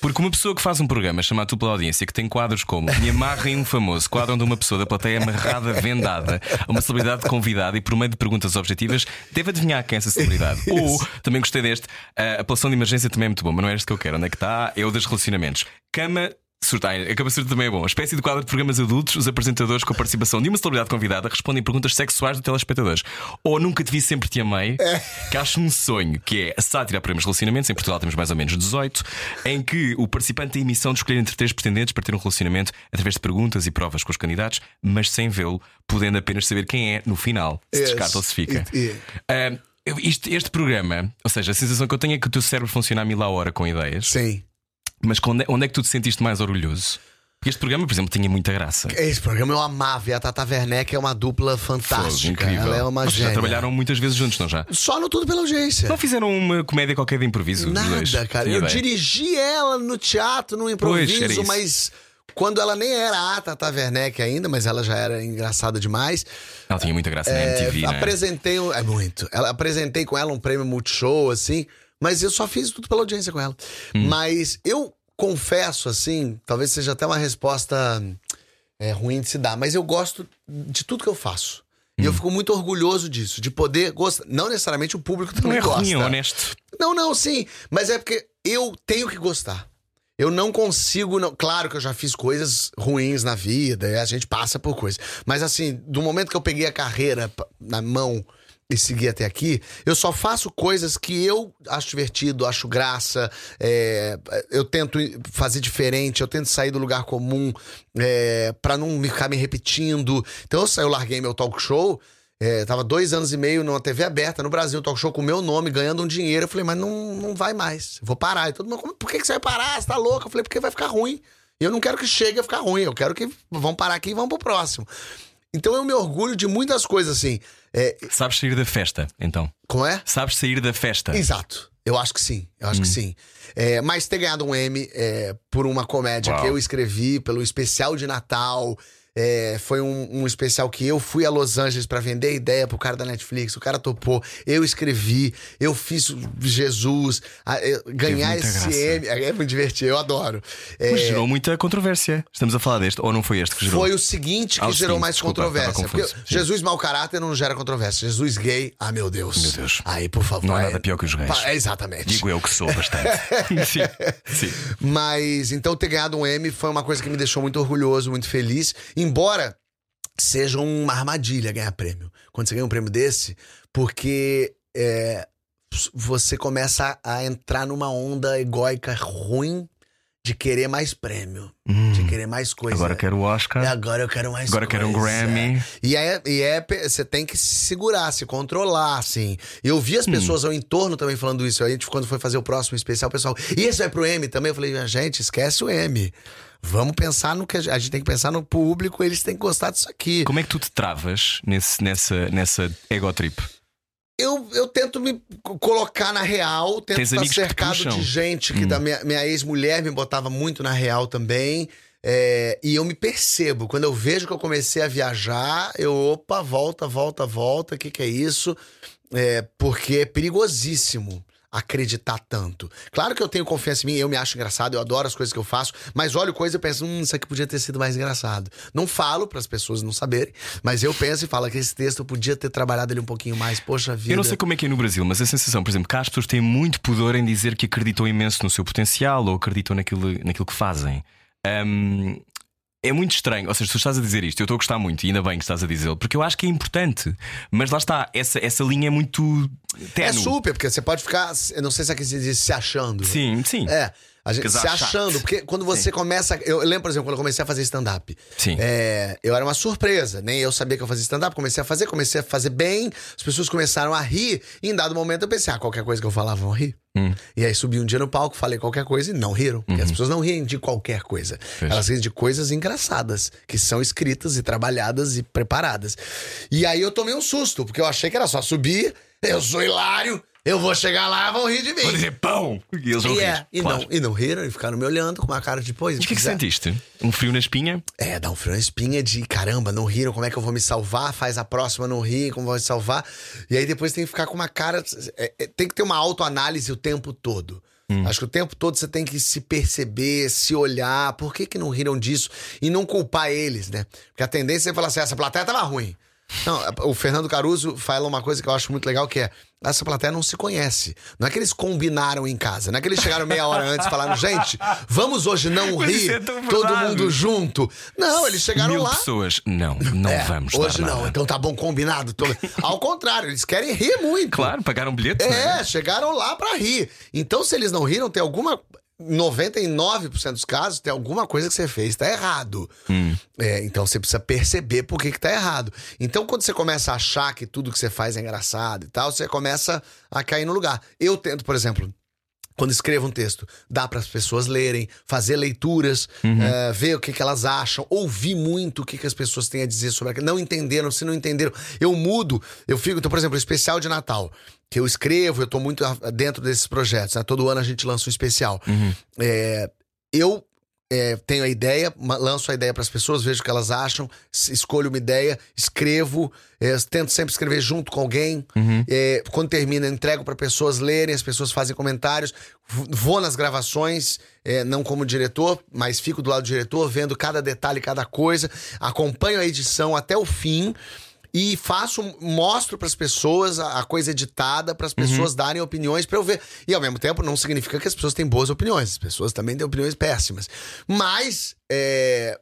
Porque uma pessoa que faz um programa chamado Tu pela Audiência, que tem quadros como Me Amarrem um Famoso, quadro onde uma pessoa da plateia amarrada, vendada, uma celebridade convidada e por meio de perguntas objetivas, deve adivinhar quem é essa celebridade. Ou, também gostei deste, a apelação de emergência também é muito bom, mas não é este que eu quero. Onde é que está? É o dos relacionamentos. Cama. Surta, ai, a cama surta também é bom. A espécie de quadro de programas adultos, os apresentadores com a participação de uma celebridade convidada respondem perguntas sexuais de telespectadores. Ou Nunca Te Vi, Sempre Te Amei, que acho um sonho, que é a sátira a programas de relacionamentos. Em Portugal temos mais ou menos 18, em que o participante tem a missão de escolher entre três pretendentes para ter um relacionamento através de perguntas e provas com os candidatos, mas sem vê-lo, podendo apenas saber quem é no final, se Yes. descarta ou se fica. E- e- Ah, isto- este programa, ou seja, a sensação que eu tenho é que o teu cérebro funciona a mil a hora com ideias, Sim. Mas onde é, onde é que tu te sentiste mais orgulhoso? Este programa, por exemplo, tinha muita graça. Esse programa eu amava. E a Tata Werneck é uma dupla fantástica. incrível. Ela é uma Vocês já gênia. trabalharam muitas vezes juntos, não já? Só no Tudo pela Audiência. Não fizeram uma comédia qualquer de improviso? os dois? Nada, cara. Tinha Eu ideia. dirigi ela no teatro, no Pois, improviso, isso. mas quando ela nem era a Tata Werneck ainda, mas ela já era engraçada demais. Ela tinha muita graça na É, MTV, né? apresentei. É muito. Ela, apresentei com ela um prêmio Multishow, assim, mas eu só fiz tudo pela audiência com ela. Hum. Mas eu confesso, assim, talvez seja até uma resposta é, ruim de se dar, mas eu gosto de tudo que eu faço. E eu Hum. fico muito orgulhoso disso, de poder gostar. Não necessariamente o público Não também é gosta. ruim, é honesto. Não, não, sim. Mas é porque eu tenho que gostar. Eu não consigo. Não... Claro que eu já fiz coisas ruins na vida, e a gente passa por coisas. Mas assim, do momento que eu peguei a carreira na mão e segui até aqui, eu só faço coisas que eu acho divertido, acho graça. é, eu tento fazer diferente, eu tento sair do lugar comum é, para não ficar me repetindo. Então eu, eu larguei meu talk show. É, tava dois anos e meio numa TV aberta no Brasil, talk show com o meu nome, ganhando um dinheiro. Eu falei, mas não, não vai mais. Vou parar. E todo mundo, "Como- por que, que você vai parar? Você tá louco? Eu falei, porque vai ficar ruim. Eu não quero que chegue a ficar ruim. Eu quero que vão parar aqui e vão pro próximo. Então eu me orgulho de muitas coisas assim. É, Sabes sair da festa, então. como é? Sabes sair da festa. Exato. Eu acho que sim, eu acho que sim. É, mas ter ganhado um M é, por uma comédia Uau. que eu escrevi, pelo especial de Natal. É, foi um, um especial que eu fui a Los Angeles pra vender ideia pro cara da Netflix. O cara topou, eu escrevi, eu fiz Jesus, a- eu- ganhar esse. M. É muito divertido, eu adoro. É, Mas gerou muita controvérsia. Estamos a falar deste, ou não foi este que gerou? foi o seguinte que Ah, gerou mais desculpa, controvérsia. Porque. Sim. Jesus mau caráter não gera controvérsia. Jesus gay, ah, meu Deus. Meu Deus. Aí, por favor. Não é- nada pior que os gays. É, exatamente. Digo eu que sou bastante. sim, sim. Mas então ter ganhado um M foi uma coisa que me deixou muito orgulhoso, muito feliz. Embora seja uma armadilha ganhar prêmio. Quando você ganha um prêmio desse, porque é, você começa a entrar numa onda egóica ruim de querer mais prêmio, de querer mais coisa. Hum. Agora quero o Oscar. E agora eu quero mais Agora quero um coisa. Grammy. E é, e é, você tem que se segurar, se controlar, assim. Eu vi Hum. as pessoas ao entorno também falando isso. A gente, quando foi fazer o próximo especial, o pessoal, e esse vai pro M também? Eu falei, gente, esquece o M. Vamos pensar no que a gente, a gente tem que pensar no público, eles têm que gostar disso aqui. Como é que tu te travas nesse, nessa, nessa ego trip? Eu, eu tento me co- colocar na real, tento Tens estar que te cercado? Hum. de gente que da minha, minha ex-mulher me botava muito na real também. É, e eu me percebo. Quando eu vejo que eu comecei a viajar, eu, opa, volta, volta, volta, o que, que é isso? É, porque é perigosíssimo acreditar tanto. Claro que eu tenho confiança em mim, eu me acho engraçado, eu adoro as coisas que eu faço, mas olho coisa e penso, hum, isso aqui podia ter sido mais engraçado. Não falo para as pessoas não saberem, mas eu penso e falo que esse texto eu podia ter trabalhado ele um pouquinho mais. Poxa vida. Eu não sei como é que é no Brasil, mas a sensação, por exemplo, que as pessoas têm muito pudor em dizer que acreditam imenso no seu potencial ou acreditam naquilo, naquilo que fazem. Hum, é muito estranho. Ou seja, tu estás a dizer isto, eu estou a gostar muito, e ainda bem que estás a dizê-lo, porque eu acho que é importante. Mas lá está, essa, essa linha é muito É ténue. super, porque você pode ficar, eu não sei se aqui se diz se achando. Sim, sim. É. A gente se achando, porque quando você começa. Eu lembro, por exemplo, quando eu comecei a fazer stand-up. Sim. É, eu era uma surpresa, nem eu sabia que eu fazia stand-up. Comecei a fazer, comecei a fazer bem, as pessoas começaram a rir. E em dado momento eu pensei, ah, qualquer coisa que eu falava vão rir. Hum. E aí subi um dia no palco, falei qualquer coisa e não riram. Porque as pessoas não riem de qualquer coisa. Uhum. Pois. Elas riem de coisas engraçadas, que são escritas e trabalhadas e preparadas. E aí eu tomei um susto, porque eu achei que era só subir, eu sou hilário, eu vou chegar lá, vão rir de mim. Vou dizer pão! E eles vão E, rir. é, e, claro. não, e não riram, e ficaram me olhando com uma cara de pois. O que que sentiste? Um frio na espinha? É, dá um frio na espinha de caramba, não riram, como é que eu vou me salvar? Faz a próxima, não ri, como vou me salvar? E aí depois tem que ficar com uma cara. é, é, tem que ter uma autoanálise o tempo todo. Acho que o tempo todo você tem que se perceber, se olhar, por que, que não riram disso? E não culpar eles, né? Porque a tendência é falar assim: essa plateia tava ruim. Não, o Fernando Caruso fala uma coisa que eu acho muito legal que é essa plateia não se conhece. Não é que eles combinaram em casa, não é que eles chegaram meia hora antes e falaram, gente, vamos hoje não rir, todo mundo junto. Não, eles chegaram Mil lá. pessoas. Não, não É, vamos Hoje dar não, nada. então tá bom, combinado. Tô- Ao contrário, eles querem rir muito. Claro, pagaram bilhete. é? É, chegaram lá pra rir. Então, se eles não riram, tem alguma. 99% dos casos, tem alguma coisa que você fez, tá errado. Hum. É, então você precisa perceber por que, que tá errado. Então, quando você começa a achar que tudo que você faz é engraçado e tal, você começa a cair no lugar. Eu tento, por exemplo. Quando escrevo um texto, dá para as pessoas lerem, fazer leituras, eh, ver o que, que elas acham, ouvir muito o que, que as pessoas têm a dizer sobre aquilo. Não entenderam, se não entenderam, eu mudo. Eu fico, então, por exemplo, o especial de Natal, que eu escrevo, eu tô muito dentro desses projetos. né? Todo ano a gente lança um especial. É, eu é, tenho a ideia, lanço a ideia para as pessoas, vejo o que elas acham, escolho uma ideia, escrevo, é, tento sempre escrever junto com alguém. É, quando termina, entrego para pessoas lerem, as pessoas fazem comentários. Vou nas gravações, é, não como diretor, mas fico do lado do diretor, vendo cada detalhe, cada coisa, acompanho a edição até o fim. E faço, mostro para as pessoas a, a coisa editada, para as pessoas darem opiniões para eu ver. E ao mesmo tempo, não significa que as pessoas têm boas opiniões. As pessoas também têm opiniões péssimas. Mas, é,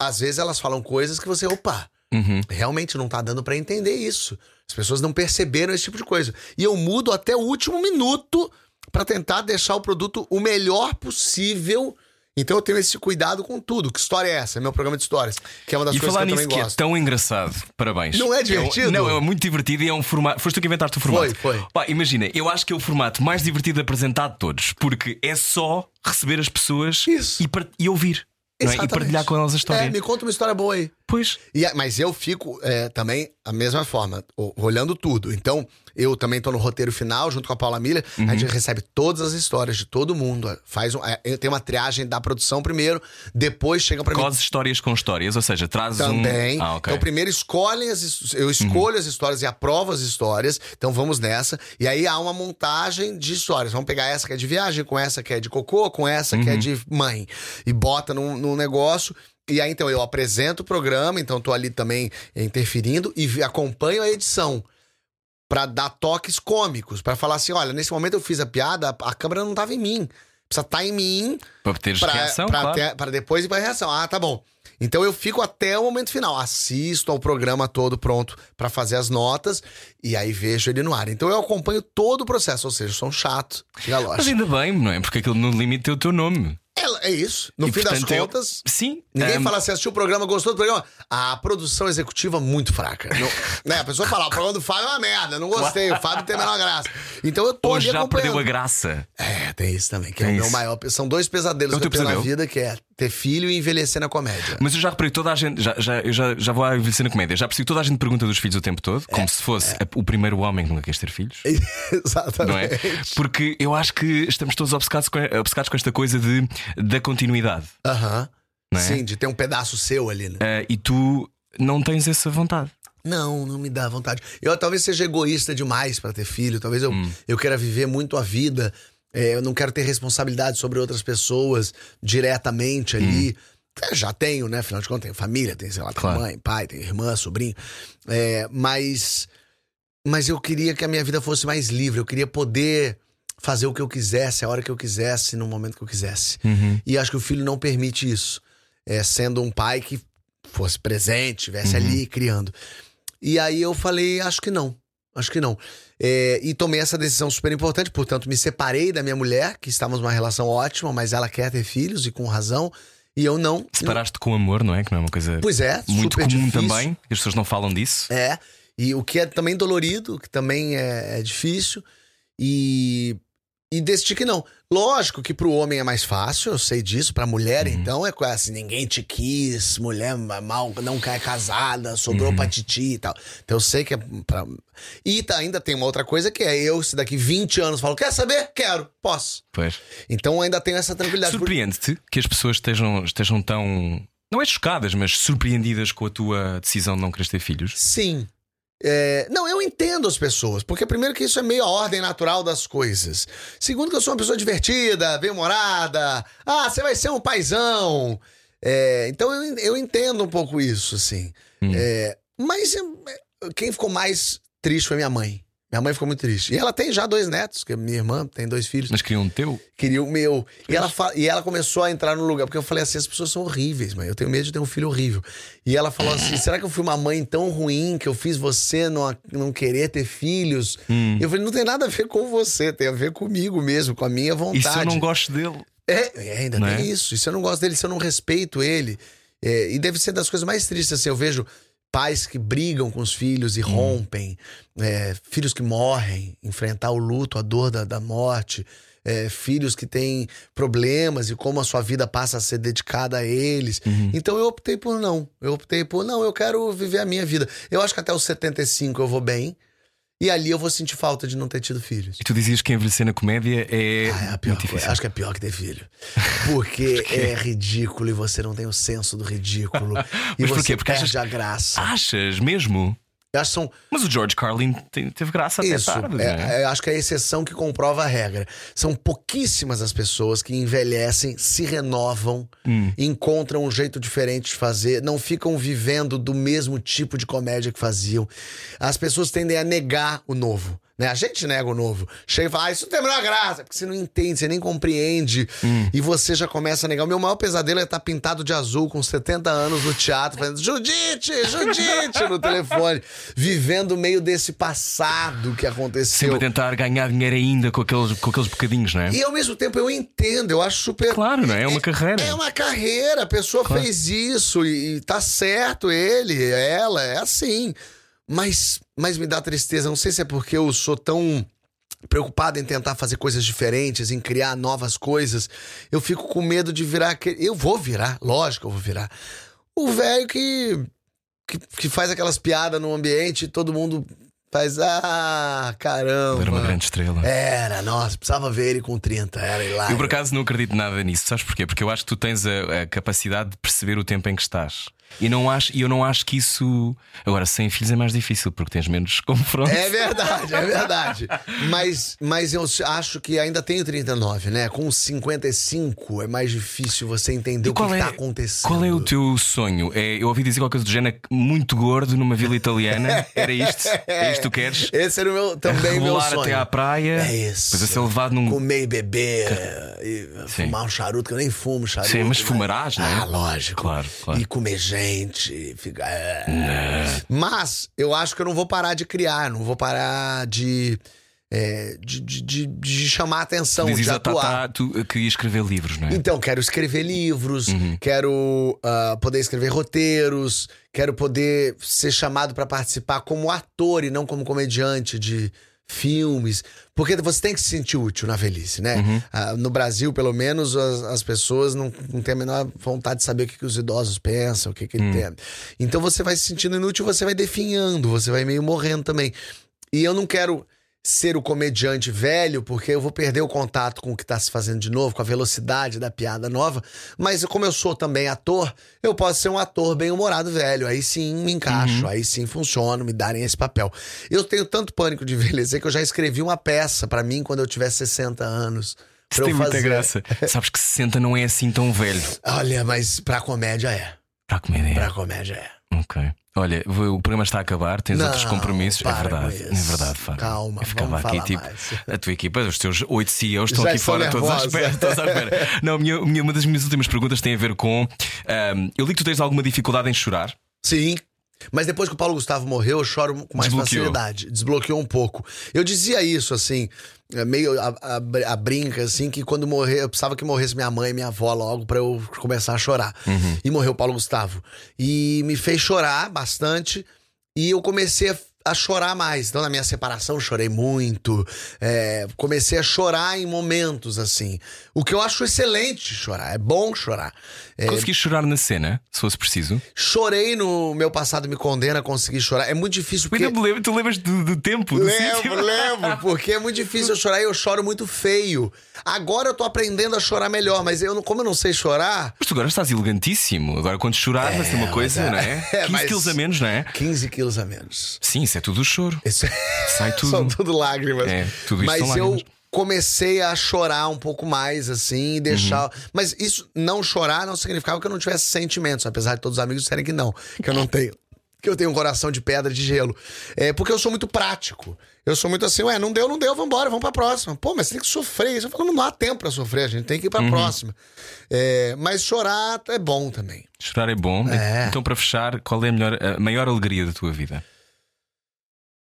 às vezes elas falam coisas que você, opa, Uhum. realmente não tá dando para entender isso. As pessoas não perceberam esse tipo de coisa. E eu mudo até o último minuto para tentar deixar o produto o melhor possível. Então eu tenho esse cuidado com tudo. Que história é essa? É meu programa de histórias, que é uma das E coisas falar que eu nisso também que é gosto. tão engraçado. Parabéns. Não é um- divertido? não, é muito divertido e é um formato. Foste tu que inventaste o formato. Foi, foi. Pá, imagina, eu acho que é o formato mais divertido apresentado de todos, porque é só receber as pessoas Isso. E, e ouvir. é? E partilhar com elas a história. É, me conta uma história boa aí. Pois. E, é- mas eu fico é, também a mesma forma, olhando tudo. Então, eu também tô no roteiro final, junto com a Paula Milha. A gente recebe todas as histórias de todo mundo. Faz um, é, tem uma triagem da produção primeiro, depois chega pra mim. Cose histórias com histórias, ou seja, traz Também. um. Ah, ok. Então, primeiro escolhem as eu escolho as histórias e aprovo as histórias. Então vamos nessa. E aí há uma montagem de histórias. Vamos pegar essa que é de viagem, com essa que é de cocô, com essa que é de mãe. E bota num, num negócio. E aí, então, eu apresento o programa, então tô ali também interferindo e acompanho a edição. Pra dar toques cômicos, pra falar assim: olha, nesse momento eu fiz a piada, a, câmera não tava em mim. Precisa estar em mim Para teres pra, reação, pra claro. ter- pra depois ir pra reação. Ah, tá bom. Então eu fico até o momento final, assisto ao programa todo pronto pra fazer as notas e aí vejo ele no ar. Então eu acompanho todo o processo, ou seja, eu sou um chato de Mas ainda bem, não é? Porque aquilo no limite é o teu nome. É, é isso. No E, fim das portanto, eu- contas, Sim. ninguém um, fala assim, assistiu o programa, gostou do programa. A produção executiva muito fraca. Não- né? A pessoa fala, o programa do Fábio é uma merda, não gostei, o Fábio tem a menor graça. Então eu tô Hoje ali já perdeu a graça. É, tem isso também, que é Tem o meu maior. São dois pesadelos É que eu tenho na pesadelo? vida, que é ter filho e envelhecer na comédia. Mas eu já reparei toda a gente, já, já, eu já, já vou envelhecer na comédia, já percebi que toda a gente pergunta dos filhos o tempo todo, É, como se fosse a- o primeiro homem que nunca quis ter filhos. Não é? Exatamente. Porque eu acho que estamos todos obcecados com, obcecados com esta coisa de, da continuidade. Aham. Não é? Sim, de ter um pedaço seu ali, né? Ah, e tu não tens essa vontade. Não, não me dá vontade. Eu talvez seja egoísta demais pra ter filho. Talvez eu, Hum. eu queira viver muito a vida. É, eu não quero ter responsabilidade sobre outras pessoas diretamente ali. É, já tenho, né? Afinal de contas, tenho família, tenho, sei lá, Claro. mãe, pai, tenho irmã, sobrinho. É, mas, mas eu queria que a minha vida fosse mais livre. Eu queria poder fazer o que eu quisesse, a hora que eu quisesse, no momento que eu quisesse. E acho que o filho não permite isso. É, sendo um pai que fosse presente, estivesse ali criando. E aí eu falei, acho que não. Acho que não. É, e tomei essa decisão super importante, portanto, me separei da minha mulher, que estávamos numa relação ótima, mas ela quer ter filhos e com razão. E eu não. Separaste com amor, não é? Que não é uma coisa Pois é, muito comum difícil. também, as pessoas não falam disso. É. E o que é também dolorido, que também é, é difícil. E, e decidi que não. Lógico que pro homem é mais fácil, eu sei disso. Pra mulher, então, é quase assim: ninguém te quis, mulher mal não cai casada, sobrou pra titi e tal. Então eu sei que é pra. E tá- ainda tem uma outra coisa que é eu, se daqui 20 anos falo, quer saber? Quero, posso. Pois. Então ainda tenho essa tranquilidade. Surpreende-te que as pessoas estejam, estejam tão. Não é chocadas, mas surpreendidas com a tua decisão de não querer ter filhos. Sim. É, não, eu entendo as pessoas, porque primeiro que isso é meio a ordem natural das coisas. Segundo que eu sou uma pessoa divertida, bem-humorada. Ah, você vai ser um paizão. É, então eu, eu entendo um pouco isso, assim. É, mas quem ficou mais triste foi minha mãe. Minha mãe ficou muito triste. E ela tem já dois netos, que minha irmã tem dois filhos Mas queriam um teu. queria o meu. E ela, e ela começou a entrar no lugar, porque eu falei assim: as pessoas são horríveis, mãe. Eu tenho medo de ter um filho horrível. E ela falou assim: será que eu fui uma mãe tão ruim que eu fiz você não, não querer ter filhos? E eu falei: não tem nada a ver com você, tem a ver comigo mesmo, com a minha vontade. E se eu não gosto dele? É, é, ainda Não tem é? isso. E se eu não gosto dele, se eu não respeito ele. É, e deve ser das coisas mais tristes, assim. Eu vejo pais que brigam com os filhos e Hum. rompem, é, filhos que morrem, enfrentar o luto, a dor da, da morte. é, filhos que têm problemas e como a sua vida passa a ser dedicada a eles. Uhum. Então eu optei por não. Eu optei por não, eu quero viver a minha vida. Eu acho que até os 75 eu vou bem. E ali eu vou sentir falta de não ter tido filhos. E tu dizias que envelhecer na comédia é, Ah, é a pior muito difícil. Acho que é pior que ter filho. Porque é ridículo e você não tem o senso do ridículo. e Mas você porquê? Porque perde achas- a graça. Achas mesmo? Acho que são Mas o George Carlin te- teve graça isso. até tarde. não é? É, é, acho que é a exceção que comprova a regra. São pouquíssimas as pessoas que envelhecem, se renovam, Hum. encontram um jeito diferente de fazer, não ficam vivendo do mesmo tipo de comédia que faziam. As pessoas tendem a negar o novo. Né? A gente nega o novo. Chega e fala, ah, isso não tem a menor graça, porque você não entende, você nem compreende. Hum. E você já começa a negar. O meu maior pesadelo é estar pintado de azul com 70 anos no teatro, fazendo Judite, Judite no telefone, vivendo meio desse passado que aconteceu. Sempre tentar ganhar dinheiro ainda com aqueles, com aqueles bocadinhos, não é? E ao mesmo tempo eu entendo, eu acho super. Claro, não é? É uma carreira. É uma carreira, a pessoa fez isso e, e tá certo ele, ela, é assim. Mas, mas me dá tristeza, não sei se é porque eu sou tão preocupado em tentar fazer coisas diferentes, em criar novas coisas. Eu fico com medo de virar aquele. Eu vou virar, lógico, eu vou virar. O velho que, que, que faz aquelas piadas no ambiente e todo mundo Faz, ah, caramba. Era uma grande estrela. Era, nossa, precisava ver ele com 30, era hilário. Eu por acaso não acredito nada nisso, sabes porquê? Porque eu acho que tu tens a, a capacidade de perceber o tempo em que estás. E não acho, eu não acho que isso. Agora, sem filhos é mais difícil porque tens menos confrontos. É verdade, é verdade. mas, mas eu acho que ainda tenho 39, né? Com 55 é mais difícil você entender o que, está acontecendo. Qual é o teu sonho? É, eu ouvi dizer qualquer coisa do género muito gordo numa vila italiana. Era isto? É isto que tu queres? Esse era o meu, também meu sonho. até à praia. É isso. Depois a ser levado num. Comer e beber. E fumar um charuto, que eu nem fumo charuto. Sim, mas fumarás, né? não é? Ah, lógico. Claro, claro. E comer gente gente. Fica... É. Mas eu acho que eu não vou parar de criar, não vou parar de. É, de, de, de, chamar atenção, Dizes de atuar. Tatá, tu queria escrever livros, não é? Então, quero escrever livros, uhum. quero uh, poder escrever roteiros, quero poder ser chamado para participar como ator e não como comediante de filmes, porque você tem que se sentir útil na velhice, né? Uhum. Ah, no Brasil, pelo menos, as, as pessoas não, não têm a menor vontade de saber o que, que os idosos pensam, o que, que uhum. tem. Então você vai se sentindo inútil, você vai definhando, você vai meio morrendo também. E eu não quero ser o comediante velho, porque eu vou perder o contato com o que está se fazendo de novo, com a velocidade da piada nova. Mas como eu sou também ator, eu posso ser um ator bem-humorado velho. Aí sim me encaixo, uhum. aí sim funciona, me darem esse papel. Eu tenho tanto pânico de envelhecer que eu já escrevi uma peça para mim quando eu tiver 60 anos. Isso tem muita graça. Sabes que 60 não é assim tão velho. Olha, mas pra comédia é. Pra comédia é. Pra comédia é. Ok. Olha, o programa está a acabar, tens não, outros compromissos. É verdade, é verdade, Fábio. Calma, eu ficava aqui tipo. Mais. A tua equipa, os teus oito CEOs estão Já aqui fora, nervosa. todos à espera. Todos à espera. não, minha, minha, uma das minhas últimas perguntas tem a ver com. Um, eu li que tu tens alguma dificuldade em chorar. Sim. Mas depois que o Paulo Gustavo morreu, eu choro com mais Desbloqueou. facilidade. Desbloqueou um pouco. Eu dizia isso, assim, meio a, a, a, brinca, assim, que quando morrer, eu precisava que morresse minha mãe e minha avó logo para eu começar a chorar. Uhum. E morreu o Paulo Gustavo. E me fez chorar bastante. E eu comecei a a chorar mais. Então, na minha separação, chorei muito. É, comecei a chorar em momentos, assim. O que eu acho excelente chorar. É bom chorar. É, consegui chorar na cena, se fosse preciso? Chorei no Meu Passado Me Condena, consegui chorar. É muito difícil porque. Lembro, tu lembras do, do tempo? Do lembro, sítio? lembro. Porque é muito difícil eu chorar e eu choro muito feio. Agora eu tô aprendendo a chorar melhor, mas eu, como eu não sei chorar. Mas tu agora estás elegantíssimo. Agora, quando chorar, é, vai ser uma coisa, é, não é? é 15 quilos a menos, não é? 15 quilos a menos. Sim, isso é tudo choro. Isso... Sai tudo. São tudo lágrimas. É, tudo isso Mas eu lágrimas. comecei a chorar um pouco mais, assim, e deixar. Uhum. Mas isso, não chorar, não significava que eu não tivesse sentimentos, apesar de todos os amigos disserem que não, que eu não tenho. Que eu tenho um coração de pedra de gelo. É porque eu sou muito prático. Eu sou muito assim, ué, não deu, não deu, vambora, vamos pra próxima. Pô, mas você tem que sofrer. Isso eu falo, não dá tempo pra sofrer, a gente tem que ir pra uhum. próxima. É, mas chorar é bom também. Chorar é bom. É. Então, para fechar, qual é a, melhor, a maior alegria da tua vida?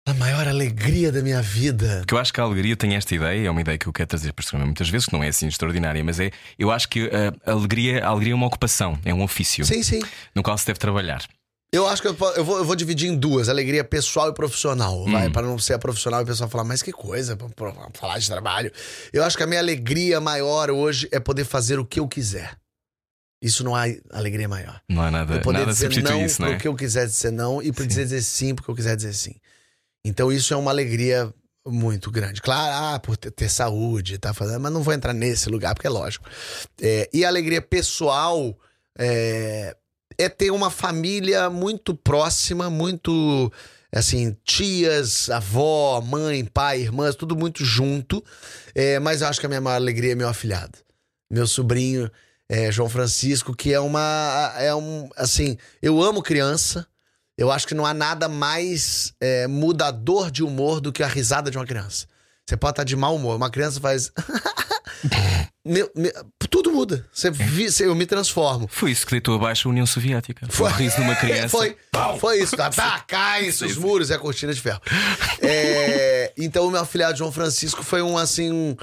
A maior alegria da minha vida. Porque eu acho que a alegria tem esta ideia, é uma ideia que eu quero trazer para o muitas vezes, que não é assim extraordinária, mas é. Eu acho que a alegria, a alegria é uma ocupação, é um ofício. Sim, sim. No qual se deve trabalhar. Eu acho que eu, eu, vou, eu vou dividir em duas: alegria pessoal e profissional. Hum. Vai, para não ser a profissional e o pessoal falar, mas que coisa, pra, pra falar de trabalho. Eu acho que a minha alegria maior hoje é poder fazer o que eu quiser. Isso não há alegria maior. Não há nada, eu poder nada dizer não isso, não é? que eu quiser dizer não e para dizer sim porque eu quiser dizer sim. Então isso é uma alegria muito grande. Claro, ah, por ter, saúde, tá fazendo, mas não vou entrar nesse lugar porque é lógico. É, e a alegria pessoal é, é ter uma família muito próxima, muito assim, tias, avó, mãe, pai, irmãs, tudo muito junto. É, mas eu acho que a minha maior alegria é meu afilhado, meu sobrinho. É, João Francisco, que é uma. É um. Assim, eu amo criança, eu acho que não há nada mais é, mudador de humor do que a risada de uma criança. Você pode estar de mau humor, uma criança faz. meu, meu, tudo muda. Você, vi, você, eu me transformo. Foi isso que deitou abaixo a União Soviética. Foi o riso de uma criança. foi, foi isso. Tá, tá cai os muros e a cortina de ferro. É, então, o meu afilhado João Francisco foi um assim. Um,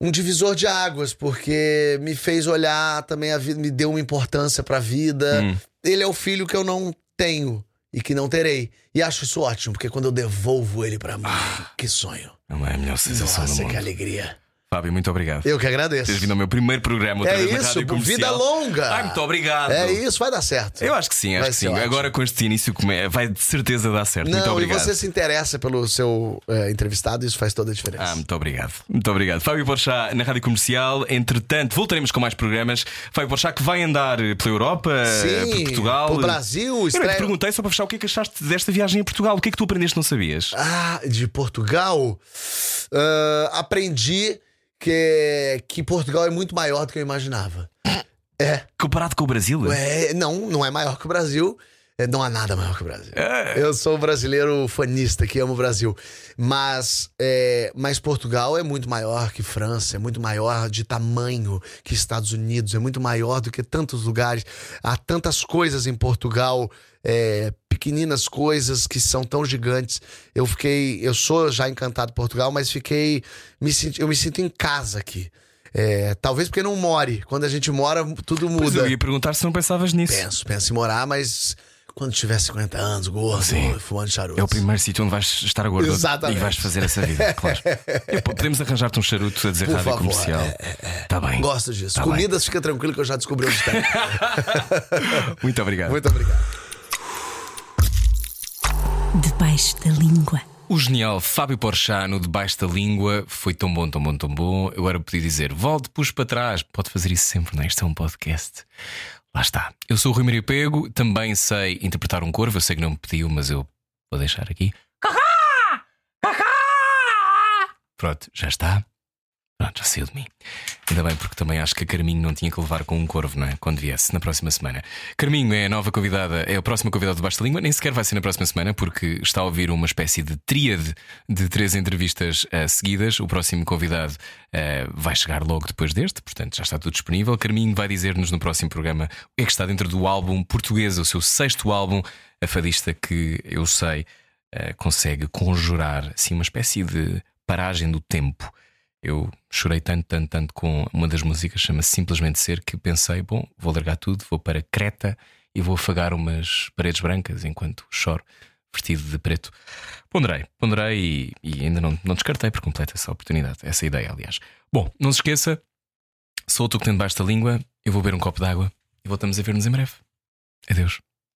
um divisor de águas, porque me fez olhar também a vida, me deu uma importância pra vida. Hum. Ele é o filho que eu não tenho e que não terei. E acho isso ótimo, porque quando eu devolvo ele pra mim, Ah. que sonho. Não é a melhor sensação do Nossa, mundo. que alegria. Fábio, muito obrigado. Eu que agradeço. Teres vindo ao meu primeiro programa outra É vez na isso, Rádio Comercial. vida longa. Ai, muito obrigado. É isso, vai dar certo. Eu acho que sim, acho Vai que sim. ótimo. Agora com este início come- vai de certeza dar certo. muito Não, e obrigado. você se interessa pelo seu é, entrevistado, isso faz toda a diferença. Ah, muito obrigado. Muito obrigado. Fábio Porchat na Rádio Comercial. Entretanto, voltaremos com mais programas. Fábio Porchat que vai andar pela Europa, Sim, por Portugal. pro Brasil, Eu não te estreia- perguntei só para fechar o que é que achaste desta viagem a Portugal. O que é que tu aprendeste não sabias? Ah, de Portugal? Ah, aprendi que, que Portugal é muito maior do que eu imaginava. É. Comparado com o Brasil? É, não, não é maior que o Brasil. É, Não há nada maior que o Brasil. É. Eu sou um brasileiro fanista que amo o Brasil. Mas, é, mas Portugal é muito maior que França, é muito maior de tamanho que Estados Unidos, é muito maior do que tantos lugares. Há tantas coisas em Portugal, é, pequeninas coisas que são tão gigantes. Eu fiquei, eu sou já encantado por Portugal, mas fiquei, me senti, eu me sinto em casa aqui. É, talvez porque não more. Quando a gente mora, tudo Pois muda. eu ia perguntar se não pensavas nisso. Penso, penso em morar, mas quando tiver 50 anos, gordo, Sim. fumando charuto. É o primeiro sítio onde vais estar gordo Exatamente. e vais fazer essa vida, claro. Eu- podemos arranjar-te um charuto a dizer Por rádio favor, comercial. é, Tá bem. Gosto disso. Tá Comidas, fica tranquilo que eu já descobri onde está. Muito obrigado. Muito obrigado. Debaixo da língua. O genial Fábio Porchat no Debaixo da Língua foi tão bom, tão bom, tão bom. Eu agora podia dizer, volte, puxe para trás. Pode fazer isso sempre, não é? Isto é um podcast. Lá está. Eu sou o Rui Maria Pego, também sei interpretar um corvo. Eu sei que não me pediu, mas eu vou deixar aqui. Pronto, já está. Pronto, já saiu de mim. Ainda bem, porque também acho que a Carminho não tinha que levar com um corvo, não é? Quando viesse, na próxima semana. Carminho é a nova convidada, é a próxima convidada de Basta Língua, nem sequer vai ser na próxima semana, porque está a ouvir uma espécie de tríade de três entrevistas eh, seguidas. O próximo convidado eh, vai chegar logo depois deste, portanto já está tudo disponível. Carminho vai dizer-nos no próximo programa o que é que está dentro do álbum português, o seu sexto álbum, a fadista que eu sei eh, consegue conjurar assim uma espécie de paragem do tempo. Eu chorei tanto, tanto, tanto com uma das músicas, chama-se Simplesmente Ser, que pensei: bom, vou largar tudo, vou para Creta e vou afagar umas paredes brancas enquanto choro, vestido de preto. Ponderei, ponderei e, e ainda não, não descartei por completo essa oportunidade, essa ideia, aliás. Bom, não se esqueça, sou tu que tem debaixo da língua, eu vou beber um copo d'água e voltamos a ver-nos em breve. Adeus.